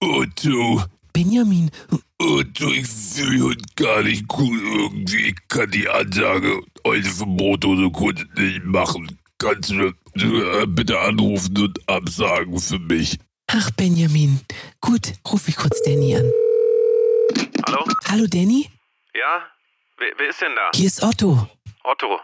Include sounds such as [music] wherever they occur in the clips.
Otto. Benjamin, Otto, ich fühle mich heute gar nicht gut irgendwie. Ich kann die Ansage heute für Brotdose Kunst nicht machen. Kannst du äh, bitte anrufen und absagen für mich? ach Benjamin. Gut, ruf ich kurz Danny an. Hallo? Hallo Danny, Ja? Wer, wer ist denn da? hier ist Otto. Otto.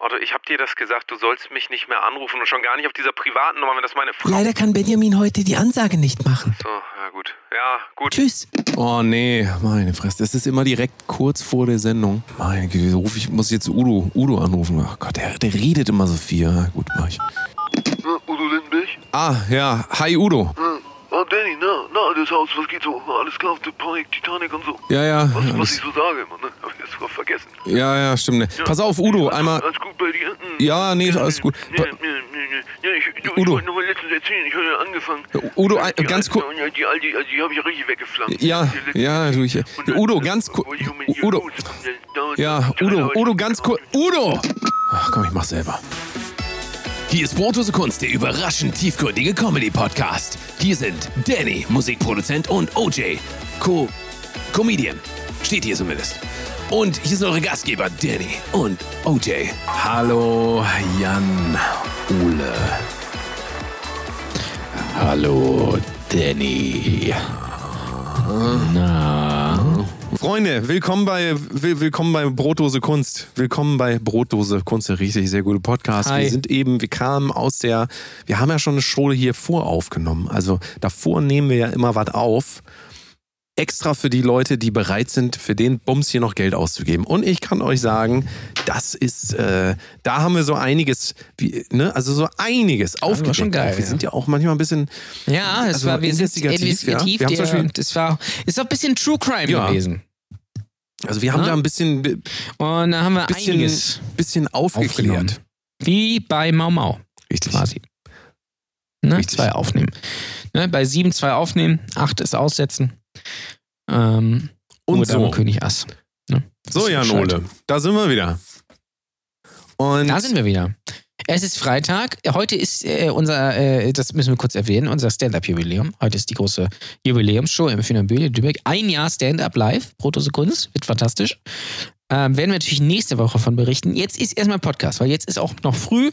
Otto, ich hab dir das gesagt, du sollst mich nicht mehr anrufen und schon gar nicht auf dieser privaten Nummer, wenn das meine Frau... Leider kann Benjamin heute die Ansage nicht machen. So, ja gut. Ja, gut. Tschüss. Oh nee, meine Fresse. Das ist immer direkt kurz vor der Sendung. Meine Güte, ruf ich muss jetzt Udo, Udo anrufen. Ach Gott, der, der redet immer so viel. Ja, gut, mach ich. Udo Lindenberg? Ah, ja. Hi Udo. Ah, Danny, na, na, das Haus, was geht so? Alles klar der Panik, Titanic und so. Ja, ja. Was, was ich so sage immer, ne? Hab ich jetzt sogar vergessen. ja, ja, stimmt. ne. Pass auf, Udo, Alles- einmal. Alles gut bei dir? Hm. Ja, nee, alles gut. Ja, ja, ja, ja, ja, ich, du, Udo. ich wollte noch mal letztens erzählen, ich habe ja angefangen. Udo, ein- Die ganz kurz. Ja, die, alte, die, die habe ich ja richtig weggepflanzt. Ja, Die ja, du, ich, Udo, ganz kurz. Udo. Ja, Udo, Udo, ganz kurz. Udo! Ach komm, ich mach's selber. Hier ist Brotdose Kunst, der überraschend tiefgründige Comedy-Podcast. Hier sind Danny, Musikproduzent und OJ, Co Comedian. Steht hier zumindest. Und hier sind eure Gastgeber Danny und OJ. Hallo, Jan Ole. Hallo Danny. Na. Freunde, willkommen bei will, willkommen bei Brotdose Kunst. Willkommen bei Brotdose Kunst, der richtig sehr gute Podcast. Hi. Wir sind eben, wir kamen aus der, wir haben ja schon eine Show hier voraufgenommen. Also davor nehmen wir ja immer was auf. Extra für die Leute, die bereit sind, für den Bums hier noch Geld auszugeben. Und ich kann euch sagen, das ist, äh, da haben wir so einiges, wie, ne, also so einiges aufgedeckt. schon geil, wir ja. sind ja auch manchmal ein bisschen, Ja, es Also war wir sind investigativ, ja. Wir haben zum der, Beispiel- das war ist auch ein bisschen True Crime Ja. gewesen. Also wir haben Ja. da ein bisschen, Und da haben wir bisschen, einiges bisschen aufgeklärt. Wie bei Mau Mau Richtig. quasi. Ne? Richtig. Zwei aufnehmen. Ne? Bei sieben zwei aufnehmen, acht ist aussetzen. Ähm, Und so. König Ass. Ne? So, Ist Jan Bescheid. Ole, da sind wir wieder. Und Da sind wir wieder. Es ist Freitag. Heute ist äh, unser, äh, das müssen wir kurz erwähnen, unser Stand-Up-Jubiläum. Heute ist die große Jubiläumsshow im Finambüle Lübeck. Ein Jahr Stand-Up live, Brotose Kunst, wird fantastisch. Ähm, werden wir natürlich nächste Woche von berichten. Jetzt ist erstmal Podcast, weil jetzt ist auch noch früh.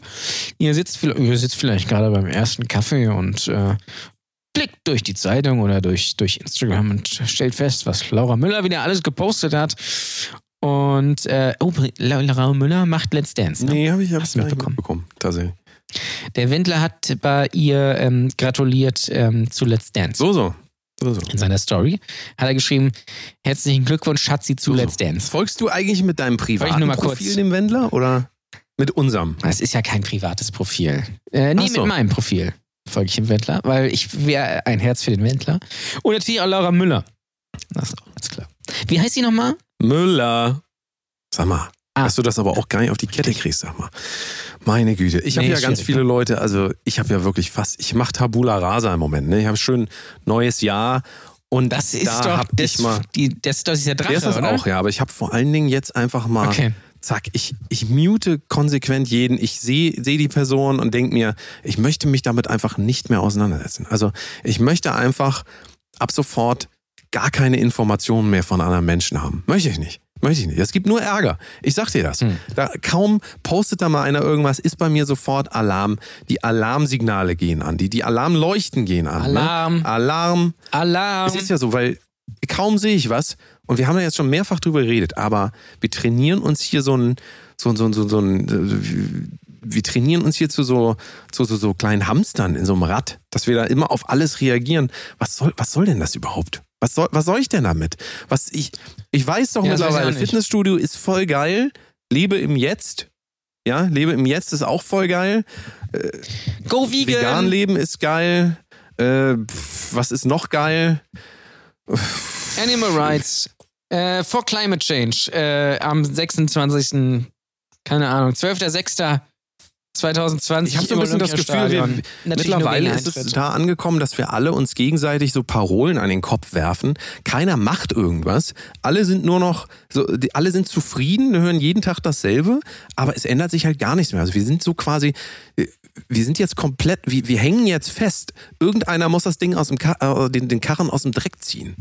Ihr sitzt, ihr sitzt vielleicht gerade beim ersten Kaffee und äh, blickt durch die Zeitung oder durch, durch Instagram und stellt fest, was Laura Müller wieder alles gepostet hat. Und äh, oh, Laura Müller macht Let's Dance. Ne? nee, habe ich, hab Hast ich mitbekommen? mitbekommen. Tatsächlich. Der Wendler hat bei ihr ähm, gratuliert ähm, zu Let's Dance. So, so. so, so. In seiner Story hat er geschrieben: Herzlichen Glückwunsch, Schatzi, zu So. Let's Dance. Folgst du eigentlich mit deinem privaten mal kurz- Profil dem Wendler oder mit unserem? Das ist ja kein privates Profil. Äh, nee, mit meinem Profil folge ich dem Wendler, weil ich wäre ein Herz für den Wendler. Und natürlich auch Laura Müller. Das ist auch ganz klar. Wie heißt sie nochmal? Müller. Sag mal, Ah. dass du das aber auch gar nicht auf die Kette kriegst, sag mal. Meine Güte. Ich habe Nee, ja ganz schwierig, viele? Leute, also ich habe ja wirklich fast, ich mache Tabula Rasa im Moment. Ne? Ich habe schön neues Jahr und Das ist da doch hab das, ich mal. die, das, das ist der Drache, Der ist das oder? auch, ja, aber ich habe vor allen Dingen jetzt einfach mal Okay. zack, ich, ich mute konsequent jeden, ich sehe seh die Person und denke mir, ich möchte mich damit einfach nicht mehr auseinandersetzen. Also ich möchte einfach ab sofort gar keine Informationen mehr von anderen Menschen haben. Möchte ich nicht. Möchte ich nicht. Es gibt nur Ärger. Ich sag dir das. Hm. Da kaum postet da mal einer irgendwas, ist bei mir sofort Alarm. Die Alarmsignale gehen an. Die, die Alarmleuchten gehen an. Alarm. Ne? Alarm. Alarm. Es ist ja so, weil kaum sehe ich was. Und wir haben ja jetzt schon mehrfach drüber geredet, aber wir trainieren uns hier so ein, so, so, so, so ein, wir trainieren uns hier zu so, zu so, so kleinen Hamstern in so einem Rad, dass wir da immer auf alles reagieren. Was soll, was soll denn das überhaupt? Was soll, was soll ich denn damit? Was ich, ich weiß doch Ja, weiß mittlerweile, nicht. Fitnessstudio ist voll geil. Lebe im Jetzt. Ja, lebe im Jetzt ist auch voll geil. Go Vegan. Vegan leben ist geil. Äh, was ist noch geil? Animal Rights äh, for Climate Change äh, am 26. keine Ahnung, 12.06. 2020 Ich habe so ein bisschen das Gefühl, wir, mittlerweile ist es da angekommen, dass wir alle uns gegenseitig so Parolen an den Kopf werfen. Keiner macht irgendwas. Alle sind nur noch, so, die, alle sind zufrieden, hören jeden Tag dasselbe, aber es ändert sich halt gar nichts mehr. Also wir sind so quasi, äh, wir sind jetzt komplett, wir, wir hängen jetzt fest. Irgendeiner muss das Ding aus dem, äh, den, den Karren aus dem Dreck ziehen.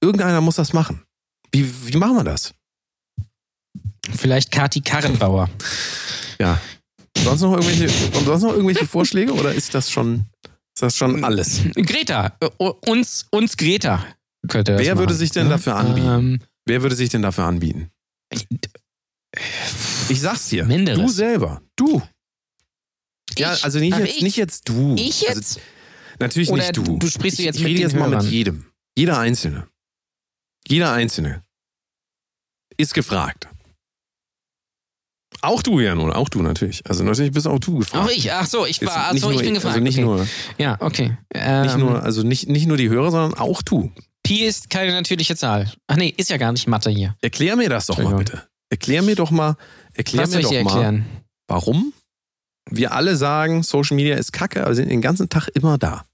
Irgendeiner muss das machen. Wie, wie machen wir das? Vielleicht Kati Karrenbauer. Ja. Sonst noch irgendwelche, sonst noch irgendwelche Vorschläge oder ist das schon, ist das schon alles? Greta. Äh, uns, uns Greta könnte das Wer würde machen. sich denn dafür anbieten? Ähm, Wer würde sich denn dafür anbieten? Ich sag's dir. Menderes. Du selber. Du. Ja, Ich? also nicht jetzt, ich? nicht jetzt du. ich jetzt? Also, natürlich Oder nicht du. du- sprichst ich, jetzt ich mit rede den jetzt mal mit jedem. Jeder Einzelne. Jeder Einzelne ist gefragt. Auch du, Jan, oder? Auch du natürlich. Also natürlich bist auch du gefragt. Auch ich. Ach so, ich war. Ach so, ich bin gefragt. Also nicht okay. nur, Ja, okay. Ähm, nicht nur, also nicht, nicht nur die Hörer, sondern auch du. Pi ist keine natürliche Zahl. Ach nee, ist ja gar nicht Mathe hier. Erklär mir das doch mal bitte. Erklär mir doch mal, erklär Was mir doch mal, erklären? warum wir alle sagen, Social Media ist kacke, aber sind den ganzen Tag immer da.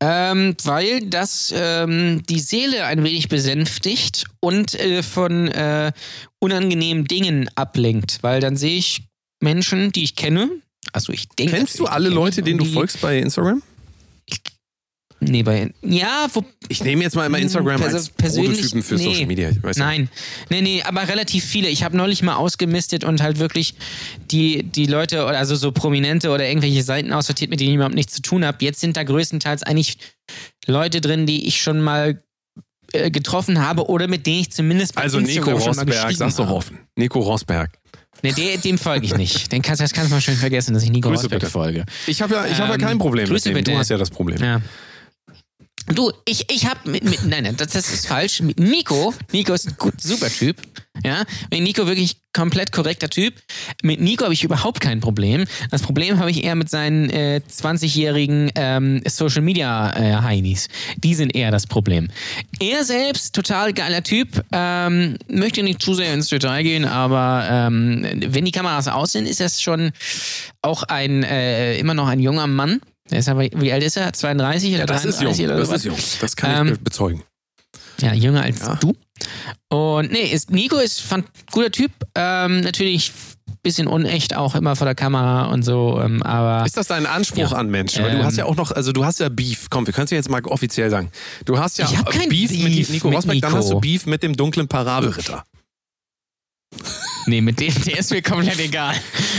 Ähm, weil das ähm, die Seele ein wenig besänftigt und äh, von äh, unangenehmen Dingen ablenkt. Weil dann sehe ich Menschen, die ich kenne. Also ich denke. Kennst du alle Leute, denen du folgst bei Instagram? Nee, bei. Ja, wo, Ich nehme jetzt mal immer Instagram Perso- als Prototypen für nee. Social Media. Ich weiß ja. Nein, nee, nee, aber relativ viele. Ich habe neulich mal ausgemistet und halt wirklich die, die Leute, also so Prominente oder irgendwelche Seiten aussortiert, mit denen ich überhaupt nichts zu tun habe. Jetzt sind da größtenteils eigentlich Leute drin, die ich schon mal äh, getroffen habe oder mit denen ich zumindest bei Also Nico Instagram schon mal Rosberg, geschrieben sag's doch habe. offen. Nico Rosberg. Nee, dem, dem folge ich nicht. Den kannst, das kannst du mal schön vergessen, dass ich Nico Grüße Rosberg bitte. folge. Ich habe ja, ich hab ja Ähm, kein Problem mit Grüße dem. Du bitte. hast ja das Problem. Ja. Du, ich, ich hab mit, mit nein, nein, das, das ist falsch. Mit Nico, Nico ist ein gut, super Typ. Ja, mit Nico wirklich komplett korrekter Typ. Mit Nico habe ich überhaupt kein Problem. Das Problem habe ich eher mit seinen äh, 20-jährigen ähm, Social Media äh, Heinis. Die sind eher das Problem. Er selbst, total geiler Typ, ähm, möchte nicht zu sehr ins Detail gehen, aber ähm, wenn die Kameras aus sind, ist das schon auch ein äh, immer noch ein junger Mann. Der ist aber, wie alt ist er? 32 oder Das ist jung. 33 oder Das sowas? ist jung. Das kann ich Ähm, be- bezeugen. Ja, jünger als Ja. du. Und nee, ist, Nico ist fand, guter Typ. Ähm, natürlich bisschen unecht auch immer vor der Kamera und so, ähm, aber Ist das dein Anspruch Ja. an Menschen? Weil du Ähm, hast ja auch noch, also du hast ja Beef. Komm, wir können es ja jetzt mal offiziell sagen. Du hast ja Ich hab kein Beef, Beef mit Nico Rosberg, dann hast du Beef mit dem dunklen Parabelritter. Nee, mit dem, der ist mir komplett egal.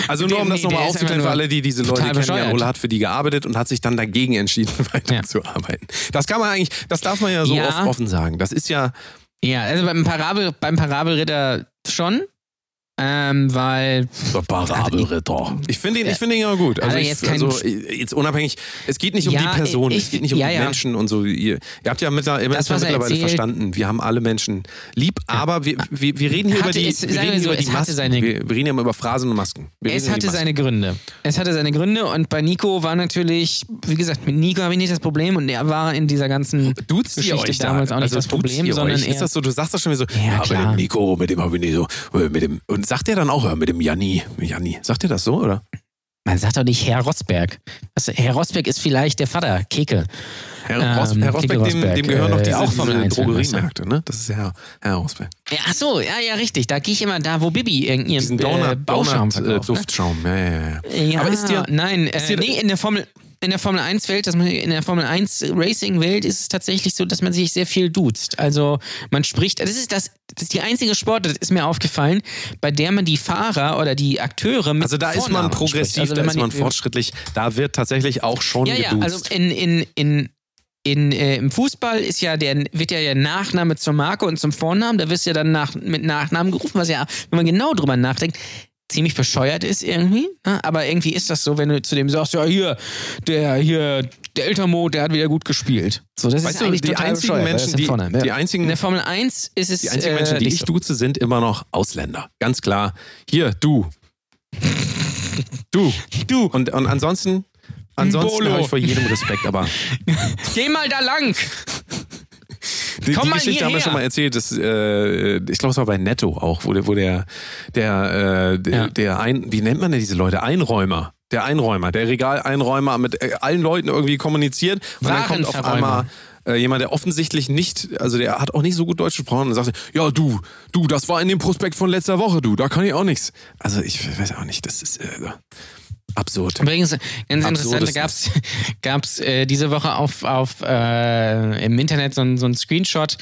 Also Mit nur dem- um das nee, nochmal aufzuklären für alle, die diese Leute kennen. Jan bescheuert. Ole hat für die gearbeitet und hat sich dann dagegen entschieden, [laughs] weiterzuarbeiten. Das kann man eigentlich, das darf man ja so Ja. oft offen sagen. Das ist ja, Ja, also beim, Parabel, beim Parabelritter schon, ähm, weil der Parabelritter. Ich finde ihn, ich finde ihn ja gut. Also, ich, jetzt keinen- also jetzt unabhängig, es geht nicht um Ja, die Person, ich- es geht nicht um ja, die ja. Menschen und so. Ihr, ihr habt ja mittlerweile, Das, er mittlerweile erzählt- verstanden, wir haben alle Menschen lieb, aber wir, wir, wir reden hier Hatte über die, es- wir sagen reden wir so, über die es hatte Masken. seine- wir, wir reden ja immer über Phrasen und Masken. Wir es hatte Masken. seine Gründe. Es hatte seine Gründe und bei Nico war natürlich, wie gesagt, mit Nico habe ich nicht das Problem und er war in dieser ganzen Duzt Geschichte euch da? damals auch nicht also das Problem, sondern eher Ist das so, du sagst das schon wieder so, Ja, mit klar. dem Nico, mit dem habe ich nicht so, äh, mit dem, und sagt er dann auch, ja, mit dem Janni, Janni. Sagt er das so, oder? Man sagt doch nicht Herr Rosberg. Was, Herr Rosberg ist vielleicht der Vater, Keke. Herr, Ros Ähm, Herr Rosberg, Keke dem, Rosberg, dem gehören noch äh, diese, auch Formel diese 1 Drogeriemärkte, ne? Das ist Herr, Herr Rosberg. Ja, ach so, ja, ja, richtig. Da gehe ich immer da, wo Bibi ihren Diesen äh, Bauschaum Donut äh, verkauft. ne? Duftschaum. Ja, ja, ja. Ja, Aber ist dir- nein, äh, dir- nee, in der Formel in der Formel 1 Welt, dass man in der Formel 1 Racing Welt ist es tatsächlich so, dass man sich sehr viel duzt. Also man spricht, das ist das, das ist die einzige Sportart, das ist mir aufgefallen, bei der man die Fahrer oder die Akteure mit Also da ist man Vornamen progressiv. Also da ist man fortschrittlich. Da wird tatsächlich auch schon Ja, ja, geduzt. also in, in, in, in, äh, im Fußball ist ja der, wird ja der Nachname zur Marke und zum Vornamen. Da wirst du ja dann nach, mit Nachnamen gerufen, was ja, wenn man genau drüber nachdenkt, ziemlich bescheuert ist irgendwie. Ne? Aber irgendwie ist das so, wenn du zu dem sagst, ja, hier, der, hier, der Eltermo, der hat wieder gut gespielt. So, das Weißt ist du, eigentlich die einzigen Menschen, die- Vorname, ja. die einzigen- In der Formel 1 ist es die einzigen äh, Menschen, die nicht ich duze, sind immer noch Ausländer. Ganz klar. Hier, du. du. Du, Und, und ansonsten, ansonsten habe ich vor jedem Respekt, aber [laughs] geh mal da lang. Die, Komm die Geschichte haben wir schon mal erzählt. Das, äh, ich glaube, es war bei Netto auch, wo der, wo der, der, äh, der, Ja. der ein, wie nennt man denn diese Leute? Einräumer. Der Einräumer, der Regaleinräumer mit äh, allen Leuten irgendwie kommuniziert. Und dann kommt auf einmal äh, jemand, der offensichtlich nicht, also der hat auch nicht so gut Deutsch gesprochen und sagt, ja du, du, das war in dem Prospekt von letzter Woche, du, da kann ich auch nichts. Also ich weiß auch nicht, das ist äh, absurd. Übrigens, ganz interessant, gab's gab's äh, diese Woche auf, auf äh, im Internet so ein, so ein Screenshot.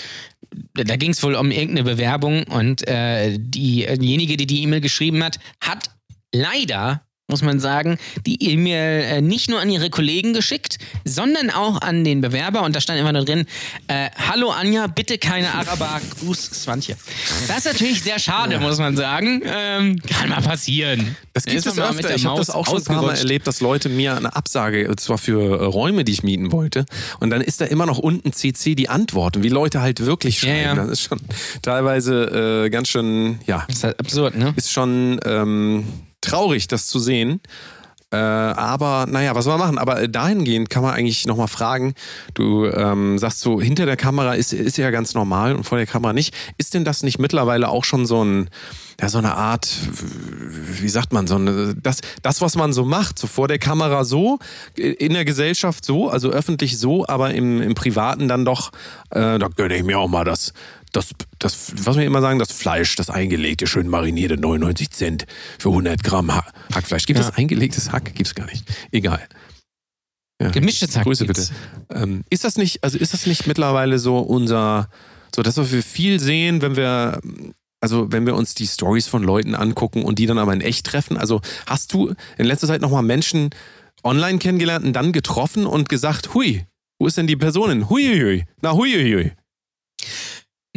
Da ging es wohl um irgendeine Bewerbung und äh, die, diejenige, die die E-Mail geschrieben hat, hat leider muss man sagen, die E-Mail äh, nicht nur an ihre Kollegen geschickt, sondern auch an den Bewerber. Und da stand immer nur drin, äh, Hallo Anja, bitte keine Araber, [laughs] Gruß Swantje. Das ist natürlich sehr schade, muss man sagen. Ähm, kann mal passieren. Das gibt es öfter. Ich habe das auch schon ein paar Mal erlebt, dass Leute mir eine Absage, und zwar für äh, Räume, die ich mieten wollte. Und dann ist da immer noch unten CC die Antwort. Und wie Leute halt wirklich Ja, schreiben. ja. Das ist schon teilweise äh, ganz schön, ja, ist halt absurd, ne? ist schon ähm, traurig, das zu sehen. Äh, aber naja, was soll man machen? Aber dahingehend kann man eigentlich nochmal fragen, du ähm, sagst so, hinter der Kamera ist, ist ja ganz normal und vor der Kamera nicht. Ist denn das nicht mittlerweile auch schon so ein, ja, so eine Art, wie sagt man, so eine, das, das, was man so macht, so vor der Kamera so, in der Gesellschaft so, also öffentlich so, aber im, im Privaten dann doch, äh, da gönne ich mir auch mal das, das, das, was wir immer sagen, das Fleisch, das eingelegte, schön marinierte, 99 Cent für 100 Gramm Ha- Hackfleisch. Gibt es Ja. eingelegtes Hack? Gibt's gar nicht. Egal. Ja. Gemischtes Hack Grüße gibt's. bitte. Ähm, ist das nicht, also ist das nicht mittlerweile so unser, so das, was wir viel sehen, wenn wir, also wenn wir uns die Stories von Leuten angucken und die dann aber in echt treffen? Also hast du in letzter Zeit nochmal Menschen online kennengelernt und dann getroffen und gesagt, hui, wo ist denn die Person hin? Hui, hui, hui. Na, hui, hui, hui.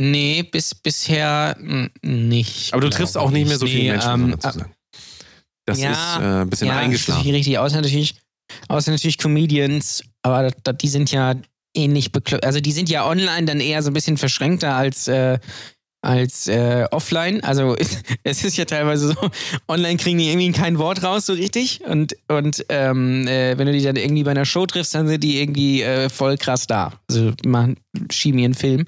Nee, bis, bisher nicht. Aber du triffst auch nicht mehr so viele Nee, Menschen, ähm, muss man dazu sagen. Das ja, ist äh, ein bisschen ja, eingeschlafen. Ist richtig, außer natürlich, außer natürlich Comedians, aber die sind ja ähnlich bekloppt. Also die sind ja online dann eher so ein bisschen verschränkter als, äh, als äh, offline. Also [laughs] es ist ja teilweise so, online kriegen die irgendwie kein Wort raus so richtig. Und, und ähm, äh, wenn du die dann irgendwie bei einer Show triffst, dann sind die irgendwie äh, voll krass da. Also machen, schieben ihren Film.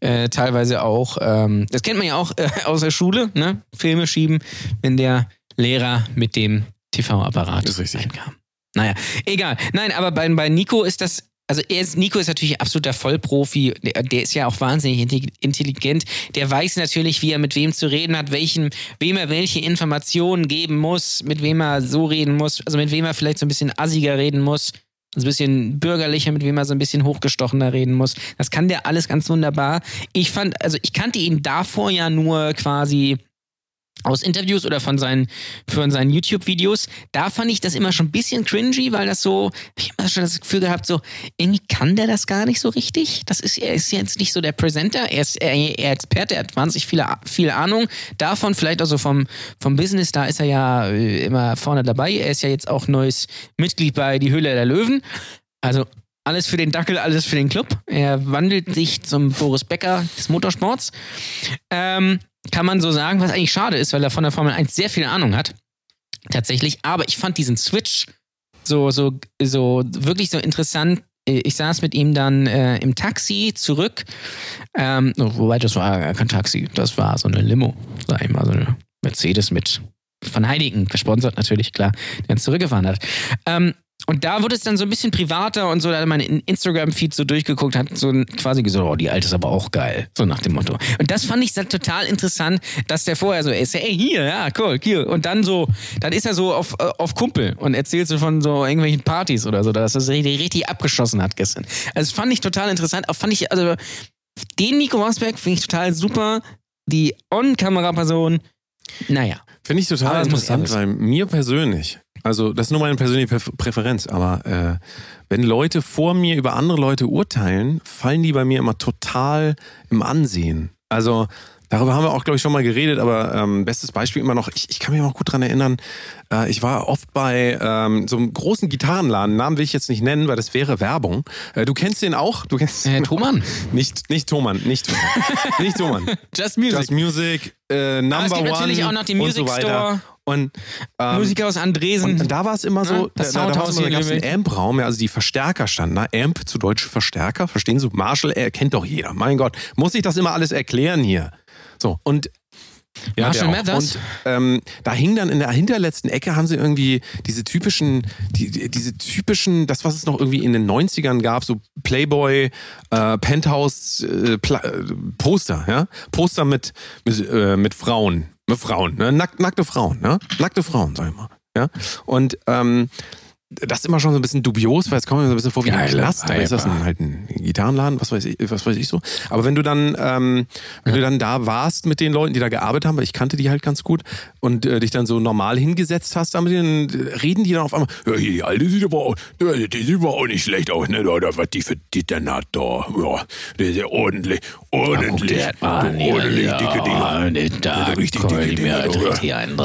Äh, teilweise auch, ähm, das kennt man ja auch äh, aus der Schule, ne? Filme schieben, wenn der Lehrer mit dem TV-Apparat reinkam. Naja, egal. Nein, aber bei, bei Nico ist das. Also er ist, Nico ist natürlich absoluter Vollprofi. Der, der ist ja auch wahnsinnig intelli- intelligent. Der weiß natürlich, wie er mit wem zu reden hat, welchen, wem er welche Informationen geben muss, mit wem er so reden muss, also mit wem er vielleicht so ein bisschen assiger reden muss, also ein bisschen bürgerlicher, mit wem er so ein bisschen hochgestochener reden muss. Das kann der alles ganz wunderbar. Ich fand, also ich kannte ihn davor ja nur quasi aus Interviews oder von seinen, von seinen YouTube-Videos, da fand ich das immer schon ein bisschen cringy, weil das so, ich habe immer schon das Gefühl gehabt, so, irgendwie kann der das gar nicht so richtig. Das ist, er ist jetzt nicht so der Presenter, er ist er, er Experte, er hat wahnsinnig viele, viel Ahnung davon, vielleicht auch so vom, vom Business, da ist er ja äh, immer vorne dabei. Er ist ja jetzt auch neues Mitglied bei Die Höhle der Löwen. Also alles für den Dackel, alles für den Club. Er wandelt sich zum Boris Becker des Motorsports. Ähm, kann man so sagen, was eigentlich schade ist, weil er von der Formel 1 sehr viel Ahnung hat. Tatsächlich. Aber ich fand diesen Switch so, so, so wirklich so interessant. Ich saß mit ihm dann äh, im Taxi zurück. Ähm, wobei, das war kein Taxi. Das war so eine Limo. Sag ich mal, so eine Mercedes mit von Heinigen gesponsert natürlich, klar, der uns zurückgefahren hat. Ähm, und da wurde es dann so ein bisschen privater und so, da hat mein Instagram-Feed so durchgeguckt, hat so quasi gesagt, oh, die alte ist aber auch geil. So nach dem Motto. Und das fand ich dann total interessant, dass der vorher so ist, ey, hier, ja, cool, hier. Und dann so, dann ist er so auf, äh, auf Kumpel und erzählt so von so irgendwelchen Partys oder so, dass er es richtig, richtig abgeschossen hat gestern. Also das fand ich total interessant. Auch fand ich, also den Nico Rosberg finde ich total super. Die On-Kamera-Person, naja. Finde ich total das interessant, weil mir persönlich, also das ist nur meine persönliche Präf- Präferenz, aber äh, wenn Leute vor mir über andere Leute urteilen, fallen die bei mir immer total im Ansehen. Also Darüber haben wir auch, glaube ich, schon mal geredet, aber ähm, bestes Beispiel immer noch, ich, ich kann mich noch gut dran erinnern, äh, ich war oft bei ähm, so einem großen Gitarrenladen, Namen will ich jetzt nicht nennen, weil das wäre Werbung. Äh, du kennst den auch? Du kennst Äh, Thomann? Nicht, nicht Thomann, nicht Thomann. [laughs] nicht Thomann. Just Music. Just Music, äh, Number es gibt One natürlich auch noch den und Music so. Store. Und ähm, Musiker aus Andresen. und da war es immer so, Ja, da, das da, da, da gab es einen gewählt. Amp-Raum, ja, also die Verstärker standen da. Amp zu deutsch Verstärker, verstehen Sie? Marshall er kennt doch jeder. Mein Gott, muss ich das immer alles erklären hier? So, und ja, Marshall. Mathers? Und ähm, da hing dann in der hinterletzten Ecke, haben sie irgendwie diese typischen, die, die, diese typischen, das, was es noch irgendwie in den 90ern gab, so Playboy, äh, Penthouse, äh, Pla äh, Poster, ja? Poster mit, mit, äh, mit Frauen. Mit Frauen, ne? Nack, nackte Frauen, ne? Nackte Frauen, sag ich mal. Ja? Und ähm, das ist immer schon so ein bisschen dubios, weil es kommt mir so ein bisschen vor wie ein Knast, aber ist das ein, halt ein Gitarrenladen, was weiß ich, was weiß ich so. Aber wenn du dann, ähm, wenn du dann da warst mit den Leuten, die da gearbeitet haben, weil ich kannte die halt ganz gut und äh, dich dann so normal hingesetzt hast, damit denen, reden die dann auf einmal, ja, hier, die alte sieht aber auch, ja, die sieht aber auch nicht schlecht aus, ne, oder was die für Titten hat da, ja, der ist ja ordentlich, ordentlich, ordentlich dicke Dinger. Da richtig dicke Dinger,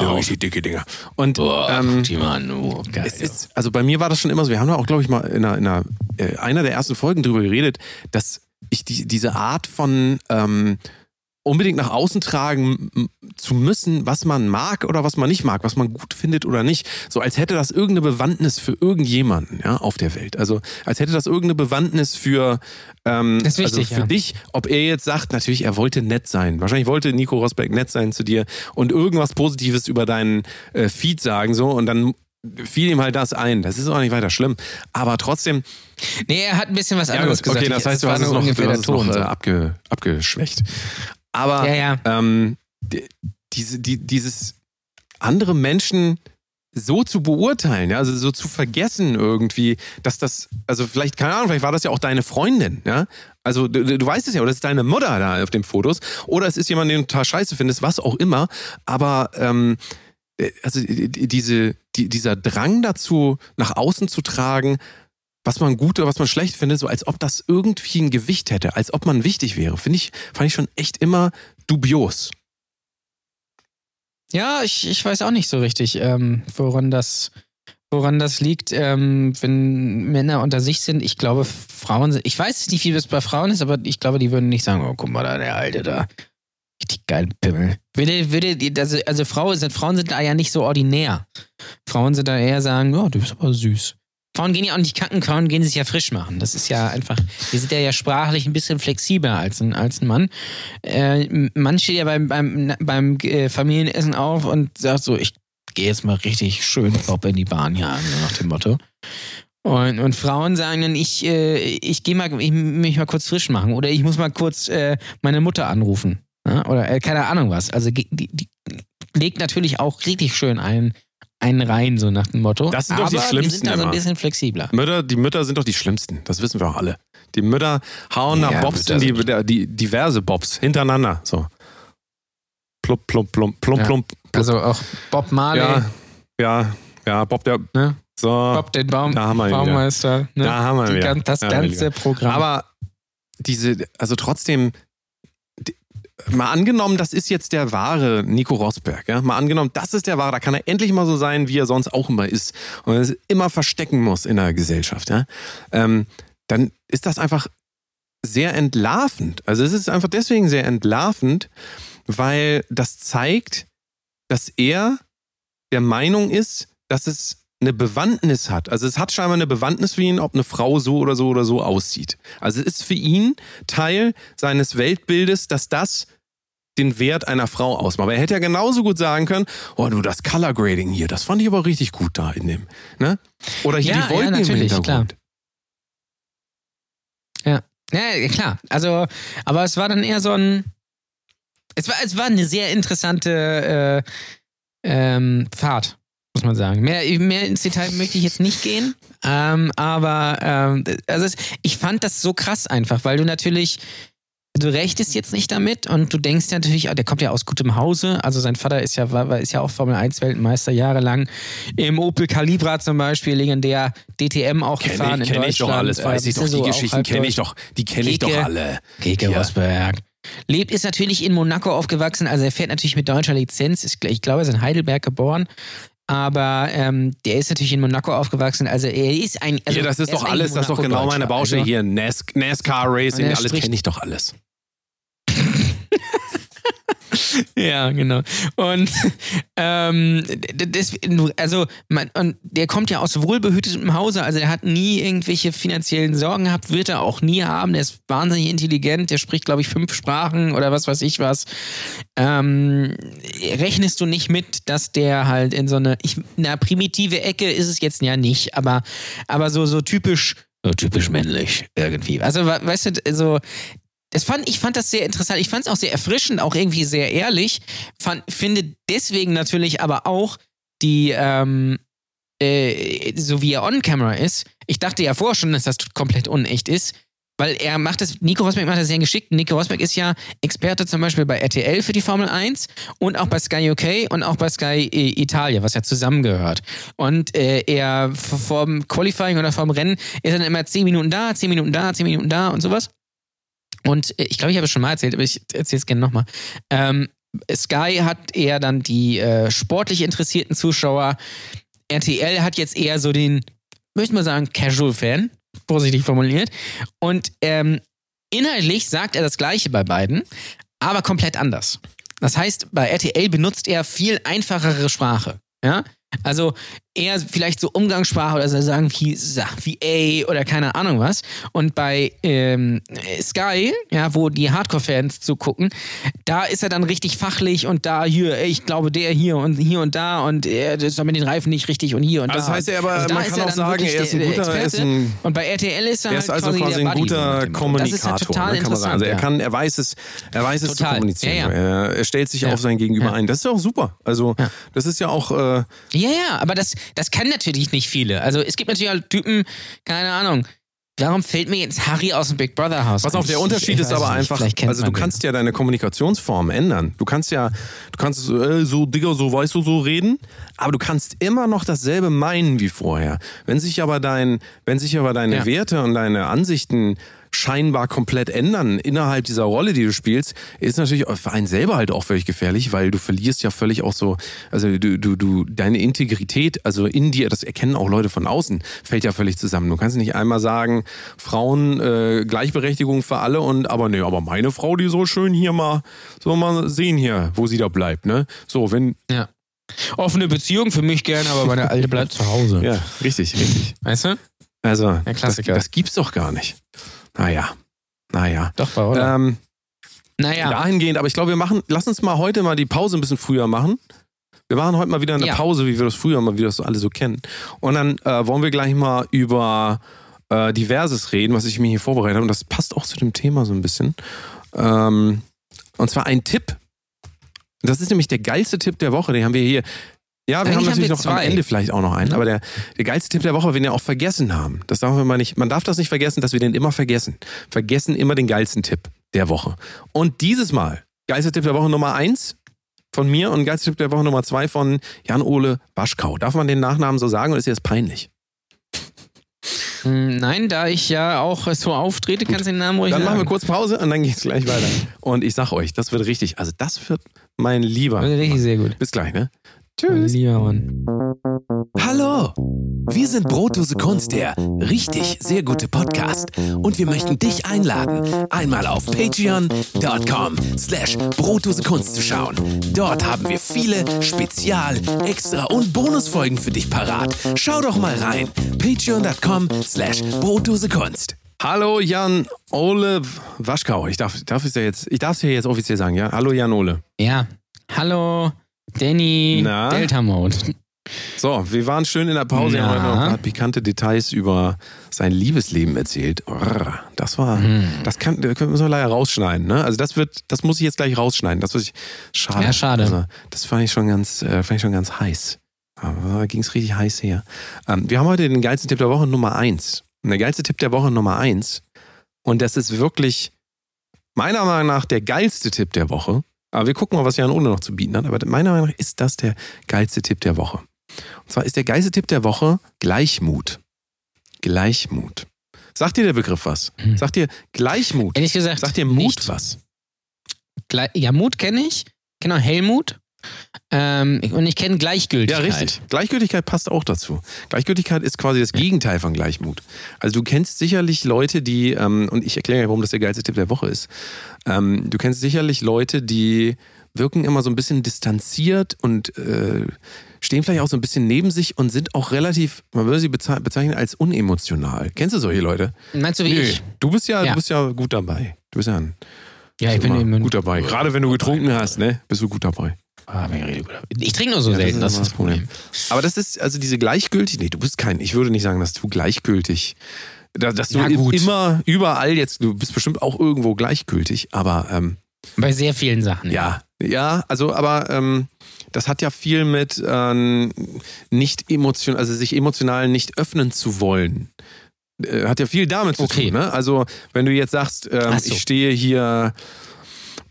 Ja, richtig dicke Dinger. Und Boah, ähm, die an, oh, geil. es ist, also bei mir war das schon immer so, wir haben da auch, glaube ich, mal in einer, in einer, äh, einer der ersten Folgen drüber geredet, dass ich die, diese Art von ähm, unbedingt nach außen tragen zu müssen, was man mag oder was man nicht mag, was man gut findet oder nicht, so als hätte das irgendeine Bewandtnis für irgendjemanden ja, auf der Welt. Also als hätte das irgendeine Bewandtnis für, ähm, ist wichtig, also für ja. dich, ob er jetzt sagt, natürlich, er wollte nett sein. Wahrscheinlich wollte Nico Rosberg nett sein zu dir und irgendwas Positives über deinen äh, Feed sagen, so, und dann fiel ihm halt das ein. Das ist auch nicht weiter schlimm. Aber trotzdem, nee, er hat ein bisschen was ja, anderes okay, gesagt. das heißt, du hast es noch, du hast es noch Ton. äh, abge, abgeschwächt. Aber Ja, ja. Ähm, die, diese, die, dieses andere Menschen so zu beurteilen, ja, also so zu vergessen irgendwie, dass das, also vielleicht, keine Ahnung, vielleicht war das ja auch deine Freundin, ja. Also du, du weißt es ja, oder es ist deine Mutter da auf den Fotos, oder es ist jemand, den du total scheiße findest, was auch immer. Aber ähm, also die- die- diese, die, dieser Drang dazu, nach außen zu tragen, was man gut oder was man schlecht findet, so als ob das irgendwie ein Gewicht hätte, als ob man wichtig wäre, finde ich, fand ich schon echt immer dubios. Ja, ich, ich weiß auch nicht so richtig, ähm, woran das, woran das liegt, ähm, wenn Männer unter sich sind. Ich glaube, Frauen sind. Ich weiß nicht, wie es bei Frauen ist, aber ich glaube, die würden nicht sagen, oh, guck mal da, der Alte da. Richtig geil Pimmel. Würde, würde, also, also Frauen sind, Frauen sind da ja nicht so ordinär. Frauen sind da eher sagen, ja, du bist aber süß. Frauen gehen ja auch nicht kacken, Frauen gehen sich ja frisch machen. Das ist ja einfach, die sind ja, ja sprachlich ein bisschen flexibler als ein, als ein Mann. Äh, Mann steht ja beim, beim, beim äh, Familienessen auf und sagt so, ich gehe jetzt mal richtig schön Bob in die Bahn jagen, so nach dem Motto. Und, und Frauen sagen dann, ich, äh, ich gehe mal, ich mich mal kurz frisch machen oder ich muss mal kurz äh, meine Mutter anrufen. Ja? Oder äh, keine Ahnung was. Also die, die, die legt natürlich auch richtig schön einen, einen rein, so nach dem Motto. Das sind doch Aber die die Schlimmsten sind da so ein bisschen flexibler. Mütter, die Mütter sind doch die schlimmsten, das wissen wir auch alle. Die Mütter hauen nach Ja, Bobs Mütter in die, die, die diverse Bobs hintereinander. So. Plump, plump, plump, plump, Ja. plump. Also auch Bob Marley, Ja, ja, ja, Bob der. ne? So. Bob den Baum, Da haben wir. Baumeister. Ne? Da haben wir ihn Die, wieder. das ganze. Programm. Aber diese, also trotzdem, die- mal angenommen, das ist jetzt der wahre Nico Rosberg, ja? Mal angenommen, das ist der wahre, da kann er endlich mal so sein, wie er sonst auch immer ist und es immer verstecken muss in der Gesellschaft, ja? Ähm, dann ist das einfach sehr entlarvend. Also es ist einfach deswegen sehr entlarvend, weil das zeigt, dass er der Meinung ist, dass es eine Bewandtnis hat. Also es hat scheinbar eine Bewandtnis für ihn, ob eine Frau so oder so oder so aussieht. Also es ist für ihn Teil seines Weltbildes, dass das den Wert einer Frau ausmacht. Aber er hätte ja genauso gut sagen können, oh du, das Color Grading hier, das fand ich aber richtig gut da in dem. Ne? Oder hier Ja, die Wolken ja, im Hintergrund. Ja, klar. Also, aber es war dann eher so ein. Es war, es war eine sehr interessante äh, ähm, Fahrt, muss man sagen. Mehr, mehr ins Detail möchte ich jetzt nicht gehen. Ähm, aber ähm, also es, ich fand das so krass einfach, weil du natürlich. Du rechtest jetzt nicht damit und du denkst ja natürlich, ah, der kommt ja aus gutem Hause. Also sein Vater ist ja, war, ist ja auch Formel 1 Weltmeister jahrelang. Im Opel Calibra zum Beispiel, legendär DTM auch gefahren Kenne ich, in kenn ich doch alles, weiß Äh, ich doch. Die so auch Geschichten kenne ich doch. Die kenne ich doch alle. Geke Ja. Rosberg. lebt, ist natürlich in Monaco aufgewachsen, also er fährt natürlich mit deutscher Lizenz, ist, ich glaube, er ist in Heidelberg geboren. Aber ähm, der ist natürlich in Monaco aufgewachsen. Also er ist ein. Also ja, das ist doch eigentlich alles, das ist doch genau meine. Baustelle Also- hier. NAS NASCAR Racing, alles kenne ich doch alles. [laughs] Ja, genau. Und ähm, d- das, also man, und der kommt ja aus wohlbehütetem Hause, also der hat nie irgendwelche finanziellen Sorgen gehabt, wird er auch nie haben. Der ist wahnsinnig intelligent, der spricht, glaube ich, fünf Sprachen oder was weiß ich was. Ähm, rechnest du nicht mit, dass der halt in so eine, ich, na, primitive Ecke ist es jetzt ja nicht, aber, aber so, so typisch, typisch männlich irgendwie. Also, we- weißt du, so, das fand, ich fand das sehr interessant. Ich fand es auch sehr erfrischend, auch irgendwie sehr ehrlich. Fand, finde deswegen natürlich aber auch die, ähm, äh, so wie er on-camera ist. Ich dachte ja vorher schon, dass das komplett unecht ist. Weil er macht das, Nico Rosberg macht das sehr geschickt. Nico Rosberg ist ja Experte zum Beispiel bei RTL für die Formel 1 und auch bei Sky UK und auch bei Sky äh, Italia, was ja zusammengehört. Und äh, er v- vorm Qualifying oder vorm Rennen ist dann immer 10 Minuten da, 10 Minuten da, 10 Minuten da und sowas. Und ich glaube, ich habe es schon mal erzählt, aber ich erzähle es gerne nochmal. Ähm, Sky hat eher dann die äh, sportlich interessierten Zuschauer. RTL hat jetzt eher so den, möchte man sagen, Casual-Fan, vorsichtig formuliert. Und ähm, inhaltlich sagt er das Gleiche bei beiden, aber komplett anders. Das heißt, bei RTL benutzt er viel einfachere Sprache. Ja? Also eher vielleicht so Umgangssprache oder so sagen wie, wie ey oder keine Ahnung was. Und bei ähm, Sky, ja, wo die Hardcore-Fans zugucken, da ist er dann richtig fachlich und da hier, ey, ich glaube der hier und hier und da und äh, das ist mit den Reifen nicht richtig und hier und Also da. das heißt ja aber, Also da man ist kann er auch sagen, er ist ein guter, er ist ein und bei RTL ist er, Er ist halt also quasi der ein guter. Kommunikator, Das ist ja total sagen. Also er, interessant, kann, er weiß es, er weiß es zu kommunizieren. Ja, ja. Er, er stellt sich auf sein Gegenüber ein. Das ist ja auch super. Also das ist ja auch, äh, Ja, ja, aber das, das kann natürlich nicht viele. Also es gibt natürlich halt Typen, keine Ahnung. Warum fällt mir jetzt Harry aus dem Big Brother Haus? Pass auf, der Unterschied ist aber nicht, einfach, also du man den. kannst ja deine Kommunikationsform ändern. Du kannst ja, du kannst so, äh, so Digga, so weißt du, so reden, aber du kannst immer noch dasselbe meinen wie vorher. Wenn sich aber dein, wenn sich aber deine Ja. Werte und deine Ansichten scheinbar komplett ändern innerhalb dieser Rolle, die du spielst, ist natürlich für einen selber halt auch völlig gefährlich, weil du verlierst ja völlig auch so, also du, du, du, deine Integrität, also in dir, das erkennen auch Leute von außen, fällt ja völlig zusammen. Du kannst nicht einmal sagen, Frauen, äh, Gleichberechtigung für alle und aber nee, aber meine Frau, die so schön hier mal, so mal sehen hier, wo sie da bleibt, ne? So, wenn, Ja. Offene Beziehung für mich gerne, aber meine alte bleibt zu Hause. ja, richtig, richtig. Weißt du? Also, das, Klassiker. das gibt's doch gar nicht. Naja, naja. Doch, war, oder? Ähm, naja. dahingehend, aber ich glaube, wir machen, lass uns mal heute mal die Pause ein bisschen früher machen. Wir machen heute mal wieder eine Ja. Pause, wie wir das früher mal, wie wir das so alle so kennen. Und dann äh, wollen wir gleich mal über äh, Diverses reden, was ich mir hier vorbereitet habe. Und das passt auch zu dem Thema so ein bisschen. Ähm, und zwar ein Tipp. Das ist nämlich der geilste Tipp der Woche. Den haben wir hier. Ja, wir Eigentlich haben haben natürlich wir noch am zwei. Ende vielleicht auch noch einen. Aber der, der geilste Tipp der Woche, den wir auch vergessen haben. Das darf man mal nicht. Man darf das nicht vergessen, dass wir den immer vergessen. Vergessen immer den geilsten Tipp der Woche. Und dieses Mal, geilster Tipp der Woche Nummer eins von mir und geilster Tipp der Woche Nummer zwei von Jan-Ole Waschkau. Darf man den Nachnamen so sagen oder ist dir das peinlich? Hm, Nein, da ich ja auch so auftrete, kannst du den Namen ruhig Dann machen wir sagen. kurz Pause und dann geht's gleich weiter. Und ich sag euch, das wird richtig, also das wird mein Lieber. Also richtig sehr gut. Bis gleich, ne? Mein Tschüss. lieber Mann. Hallo, wir sind Brotdose Kunst, der richtig sehr gute Podcast. Und wir möchten dich einladen, einmal auf patreon.com slash Brotdose Kunst zu schauen. Dort haben wir viele Spezial-, Extra- und Bonusfolgen für dich parat. Schau doch mal rein. patreon.com slash Brotdose Kunst. Hallo Jan Ole Waschkau. Ich darf, darf es ja jetzt, ich darf es ja jetzt offiziell sagen, ja? Hallo Jan Ole. Ja. Hallo, Danny Na? Delta Mode. So, wir waren schön in der Pause, Na? haben heute noch ein paar pikante Details über sein Liebesleben erzählt. Das war, Hm. das kann, das müssen wir leider rausschneiden, ne? Also das wird, das muss ich jetzt gleich rausschneiden. Das ich, schade. Ja, schade. Also, das fand ich schon ganz, äh, fand ich schon ganz heiß. Aber da ging es richtig heiß her. Ähm, wir haben heute den geilsten Tipp der Woche Nummer eins. Und der geilste Tipp der Woche Nummer eins. Und das ist wirklich meiner Meinung nach der geilste Tipp der Woche. Aber wir gucken mal, was Jan Ohne noch zu bieten hat. Aber meiner Meinung nach ist das der geilste Tipp der Woche. Und zwar ist der geilste Tipp der Woche Gleichmut. Gleichmut. Sagt dir der Begriff was? Hm. Sagt dir Gleichmut? Ehrlich gesagt, Sagt dir Mut nicht. was? Gle ja, Mut kenne ich. Genau, Helmut. Ähm, und ich kenne Ja, Gleichgültigkeit. richtig. Gleichgültigkeit passt auch dazu. Gleichgültigkeit ist quasi das Gegenteil von Gleichmut. Also du kennst sicherlich Leute, die, ähm, und ich erkläre ja, warum das der geilste Tipp der Woche ist. Ähm, du kennst sicherlich Leute, die wirken immer so ein bisschen distanziert und äh, stehen vielleicht auch so ein bisschen neben sich und sind auch relativ, man würde sie bezei- bezeichnen als unemotional. Kennst du solche Leute? Meinst du wie ich? Du bist ja, Ja. du bist ja gut dabei. Du bist ja ein, Ja, ich bin gut dabei. Gerade wenn du getrunken hast, ne, bist du gut dabei. Ah, ich trinke nur so Ja, selten, das ist das Problem. Aber das ist, also diese gleichgültig, nee, du bist kein, ich würde nicht sagen, dass du gleichgültig, da- dass du Ja, gut. immer, überall jetzt, du bist bestimmt auch irgendwo gleichgültig, aber ähm, Bei sehr vielen Sachen. ja, ja, also, aber ähm, das hat ja viel mit ähm, nicht emotional, also sich emotional nicht öffnen zu wollen. Äh, Hat ja viel damit zu Okay. tun, ne? Also, wenn du jetzt sagst, ähm, so. ich stehe hier,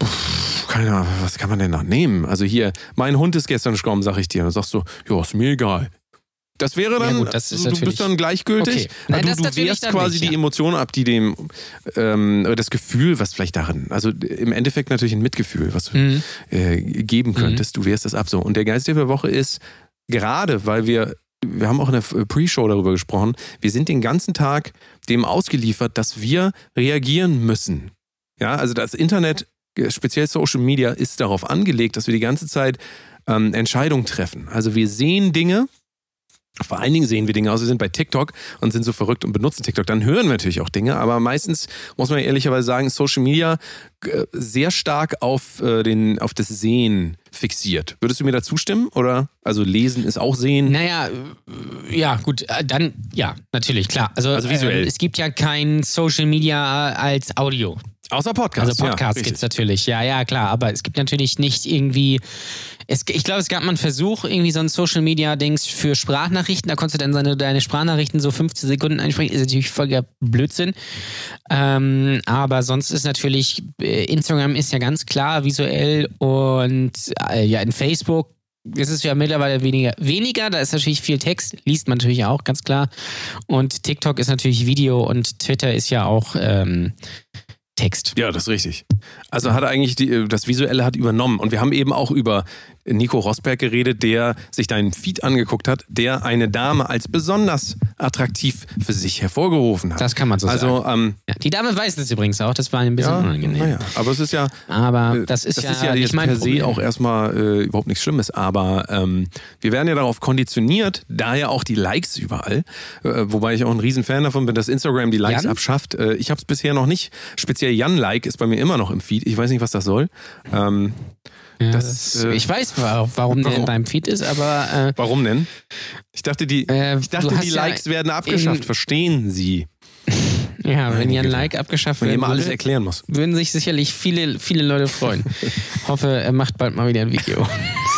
pff, keine Ahnung, was kann man denn da nehmen? Also hier, mein Hund ist gestern gestorben, sag ich dir. Und dann sagst du, ja, ist mir egal. Das wäre dann, Ja gut, das ist du bist dann gleichgültig. Okay. Nein, du, das du wehrst quasi nicht, die ja. Emotionen ab, die dem, ähm, oder das Gefühl, was vielleicht darin, also im Endeffekt natürlich ein Mitgefühl, was du Mhm. äh, geben könntest. Du wehrst das ab so. Und der Geist der Woche ist, gerade weil wir, wir haben auch in der Pre-Show darüber gesprochen, wir sind den ganzen Tag dem ausgeliefert, dass wir reagieren müssen. Ja, also das Internet, äh, speziell Social Media, ist darauf angelegt, dass wir die ganze Zeit ähm, Entscheidungen treffen. Also wir sehen Dinge, vor allen Dingen sehen wir Dinge aus, wir sind bei TikTok und sind so verrückt und benutzen TikTok. Dann hören wir natürlich auch Dinge, aber meistens muss man ehrlicherweise sagen, Social Media äh, sehr stark auf, äh, den, auf das Sehen fixiert. Würdest du mir da zustimmen? Oder? Also lesen ist auch Sehen. Naja, äh, ja, gut, dann, ja, natürlich, klar. Also, Also visuell. ähm, es gibt ja kein Social Media als Audio. Außer Podcast. Also Podcasts ja, gibt es natürlich, ja, ja, klar. Aber es gibt natürlich nicht irgendwie. Es, ich glaube, es gab mal einen Versuch, irgendwie so ein Social Media Dings für Sprachnachrichten. Da konntest du dann seine, deine Sprachnachrichten so 15 Sekunden einsprechen. Ist natürlich voller Blödsinn. Ähm, aber sonst ist natürlich, äh, Instagram ist ja ganz klar visuell und äh, ja, in Facebook. Es ist ja mittlerweile weniger. Weniger, da ist natürlich viel Text, liest man natürlich auch, ganz klar. Und TikTok ist natürlich Video und Twitter ist ja auch ähm, Text. Ja, das ist richtig. Also hat eigentlich die, das Visuelle hat übernommen. Und wir haben eben auch über Nico Rosberg geredet, der sich deinen Feed angeguckt hat, der eine Dame als besonders attraktiv für sich hervorgerufen hat. Das kann man so sagen. also, ähm, Ja, die Dame weiß das übrigens auch, das war ein bisschen ja, unangenehm. naja, aber es ist ja, Aber äh, das ist ja, jetzt nicht mein per se auch erstmal äh, überhaupt nichts Schlimmes. Aber ähm, wir werden ja darauf konditioniert, daher auch die Likes überall. Äh, wobei ich auch ein Riesenfan davon bin, dass Instagram die Likes Jan? abschafft. Äh, ich habe es bisher noch nicht. Speziell Jan-Like ist bei mir immer noch im Feed. Ich weiß nicht, was das soll. Ähm, Ja, das, das, äh, ich weiß, wa- warum, der warum? in deinem Feed ist, aber äh, warum denn? Ich dachte, die, Äh, ich dachte, die ja Likes werden abgeschafft. in- Verstehen Sie? [laughs] ja, wenn ja ein. Like abgeschafft Wenn werden jemand alles erklären muss. würden sich sicherlich viele, viele Leute freuen. [laughs] Hoffe, er macht bald mal wieder ein Video. [laughs]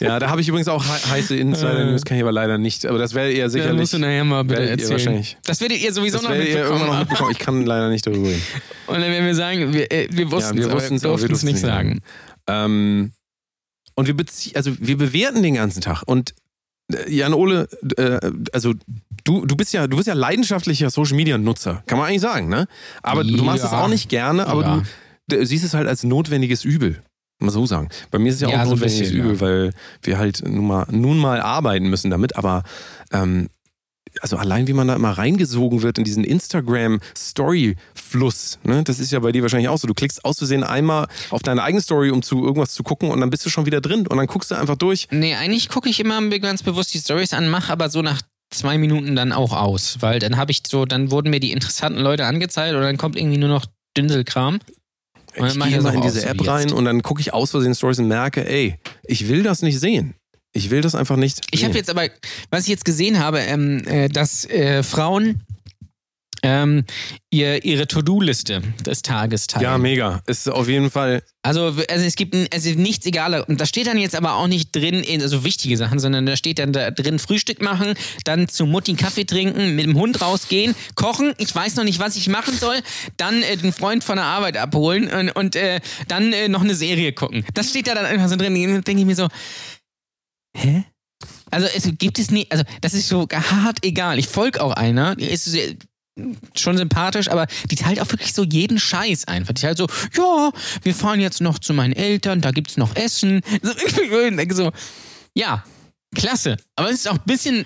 Ja, da habe ich übrigens auch he heiße Insider-News, kann ich aber leider nicht. Aber das wäre eher Ja, sicherlich. musst du nachher mal bitte werdet ihr erzählen. wahrscheinlich- Das werdet ihr sowieso das noch werdet ihr mitbekommen. irgendwann noch mitbekommen. Ich kann leider nicht darüber reden. [laughs] Und dann werden wir sagen, wir, äh, wir wussten wir es, aber wir aber wir durften nicht sagen. Ähm, und wir beziehen, also wir bewerten den ganzen Tag. Und äh, Jan Ole, äh, also du, du bist ja, du bist ja leidenschaftlicher Social Media Nutzer, kann man eigentlich sagen, ne? Aber du machst es Ja. auch nicht gerne, aber Ja. du, du siehst es halt als notwendiges Übel. Mal so sagen. Bei mir ist es ja, Ja, auch so ein notwendiges Übel, ja. weil wir halt nun mal, nun mal arbeiten müssen damit, aber ähm, also allein wie man da immer reingesogen wird in diesen Instagram-Story-Fluss, ne? das ist ja bei dir wahrscheinlich auch so. Du klickst aus Versehen einmal auf deine eigene Story, um zu irgendwas zu gucken und dann bist du schon wieder drin und dann guckst du einfach durch. Nee, eigentlich gucke ich immer ganz bewusst die Stories an, mache aber so nach zwei Minuten dann auch aus, weil dann habe ich so, dann wurden mir die interessanten Leute angezeigt und dann kommt irgendwie nur noch Dünselkram. Ich gehe mal in diese aus, App rein und dann gucke ich aus Versehen Stories und merke, ey, ich will das nicht sehen. Ich will das einfach nicht. Ich habe jetzt aber, was ich jetzt gesehen habe, ähm, äh, dass äh, Frauen ähm, ihr, ihre To-Do-Liste des Tages teilen. Ja, mega. Ist auf jeden Fall. Also, also es gibt ein, also nichts egal. Und da steht dann jetzt aber auch nicht drin, in- also wichtige Sachen, sondern da steht dann da drin Frühstück machen, dann zu Mutti Kaffee trinken, mit dem Hund rausgehen, kochen, ich weiß noch nicht, was ich machen soll, dann äh, den Freund von der Arbeit abholen und, und äh, dann äh, noch eine Serie gucken. Das steht da dann einfach so drin. Da denke ich mir so, hä? Also es gibt es nie, also das ist so hart egal. Ich folge auch einer, ist sehr, schon sympathisch, aber die teilt auch wirklich so jeden Scheiß einfach. Die teilt so, ja, wir fahren jetzt noch zu meinen Eltern, da gibt's noch Essen. [laughs] Ich denke so, ja, klasse. Aber es ist auch ein bisschen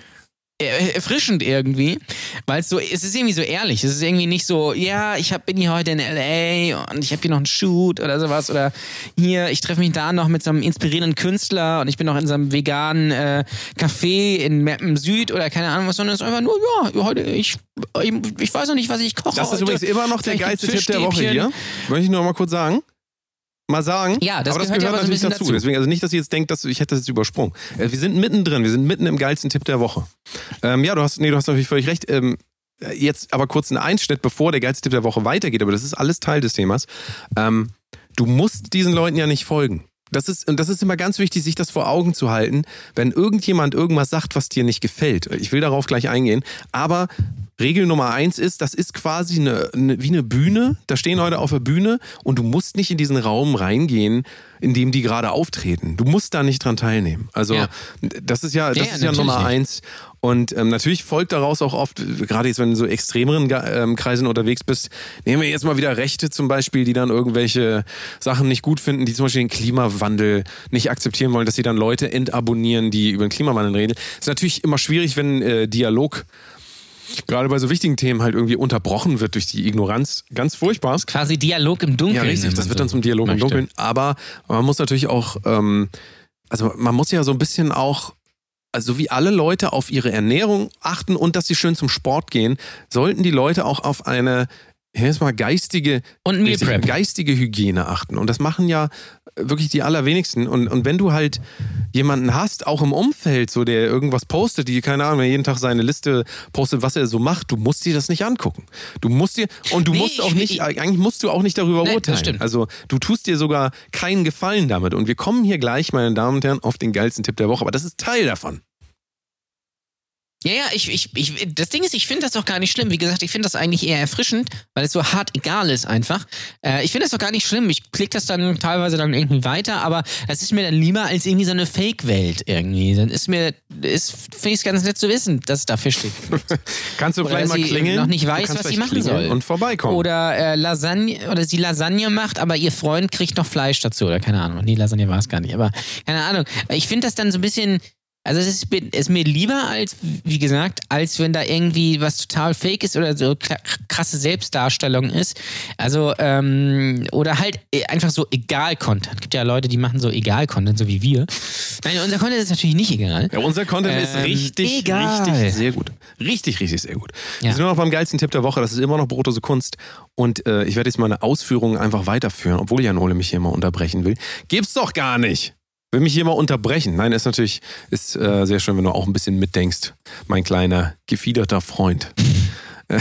erfrischend irgendwie, weil es so, es ist irgendwie so ehrlich. Es ist irgendwie nicht so, ja, ich hab, bin hier heute in LA und ich habe hier noch einen Shoot oder sowas oder hier, ich treffe mich da noch mit so einem inspirierenden Künstler und ich bin noch in so einem veganen äh, Café in Meppen Süd oder keine Ahnung was, sondern es ist einfach nur, ja, heute, ich, ich, ich weiß noch nicht, was ich koche. Das ist heute. übrigens immer noch der geilste Tipp der Woche hier. Möchte ich nur mal kurz sagen. Mal sagen. Ja, das aber das gehört gehört aber so natürlich bisschen dazu. dazu. Deswegen, also nicht, dass ihr jetzt denkt, dass ich hätte das jetzt übersprungen. Äh, Wir sind mittendrin, wir sind mitten im geilsten Tipp der Woche. Ähm, ja, du hast, nee, du hast natürlich völlig recht. Ähm, jetzt aber kurz ein Einschnitt, bevor der geilste Tipp der Woche weitergeht, aber das ist alles Teil des Themas. Ähm, du musst diesen Leuten ja nicht folgen. Das ist, und das ist immer ganz wichtig, sich das vor Augen zu halten, wenn irgendjemand irgendwas sagt, was dir nicht gefällt. Ich will darauf gleich eingehen, aber Regel Nummer eins ist, das ist quasi eine, eine, wie eine Bühne. Da stehen Leute auf der Bühne und du musst nicht in diesen Raum reingehen, in dem die gerade auftreten. Du musst da nicht dran teilnehmen. Also Ja. das ist ja, das Ja, ist ja Nummer nicht. eins. Und ähm, natürlich folgt daraus auch oft, gerade jetzt, wenn du in so extremeren ähm, Kreisen unterwegs bist, nehmen wir jetzt mal wieder Rechte zum Beispiel, die dann irgendwelche Sachen nicht gut finden, die zum Beispiel den Klimawandel nicht akzeptieren wollen, dass sie dann Leute entabonnieren, die über den Klimawandel reden. ist natürlich immer schwierig, wenn äh, Dialog gerade bei so wichtigen Themen halt irgendwie unterbrochen wird durch die Ignoranz. Ganz furchtbar. Quasi Dialog im Dunkeln. Ja, richtig. Das wird dann zum Dialog im möchte. Dunkeln. Aber man muss natürlich auch, ähm, also man muss ja so ein bisschen auch, also wie alle Leute auf ihre Ernährung achten und dass sie schön zum Sport gehen, sollten die Leute auch auf eine jetzt mal geistige, Und geistige Hygiene achten. Und das machen ja wirklich die allerwenigsten. Und, und wenn du halt jemanden hast, auch im Umfeld, so der irgendwas postet, die, keine Ahnung, der jeden Tag seine Liste postet, was er so macht, du musst dir das nicht angucken. Du musst dir, und du Nee, musst auch ich- nicht, ich- eigentlich musst du auch nicht darüber Nee, das urteilen. stimmt. Also du tust dir sogar keinen Gefallen damit. Und wir kommen hier gleich, meine Damen und Herren, auf den geilsten Tipp der Woche. Aber das ist Teil davon. Ja, ja, ich, ich, ich, das Ding ist, ich finde das doch gar nicht schlimm. Wie gesagt, ich finde das eigentlich eher erfrischend, weil es so hart egal ist einfach. Äh, ich finde das doch gar nicht schlimm. Ich klicke das dann teilweise dann irgendwie weiter, aber das ist mir dann lieber als irgendwie so eine Fake-Welt irgendwie. Dann ist mir, ist, finde ich es ganz nett zu wissen, dass es da Fisch gibt. Kannst du Oder vielleicht mal klingeln? noch nicht weiß, was sie machen soll. Und vorbeikommen. Oder äh, Lasagne, oder sie Lasagne macht, aber ihr Freund kriegt noch Fleisch dazu, oder keine Ahnung. Nee, Lasagne war es gar nicht, aber keine Ahnung. Ich finde das dann so ein bisschen. Also es ist, ist mir lieber als, wie gesagt, als wenn da irgendwie was total fake ist oder so krasse Selbstdarstellung ist. Also, ähm, oder halt äh, einfach so Egal-Content. gibt ja Leute, die machen so Egal-Content, so wie wir. Nein, unser Content ist natürlich nicht egal. Ja, unser Content ist Ähm, richtig, egal. richtig sehr gut. Richtig, richtig sehr gut. Wir Ja. sind nur noch beim geilsten Tipp der Woche. Das ist immer noch Brotose Kunst. Und äh, ich werde jetzt meine Ausführungen einfach weiterführen, obwohl Jan Ole mich hier mal unterbrechen will. Gibt's doch gar nicht. Will mich hier mal unterbrechen. Nein, ist natürlich ist, äh, sehr schön, wenn du auch ein bisschen mitdenkst, mein kleiner, gefiederter Freund. Äh,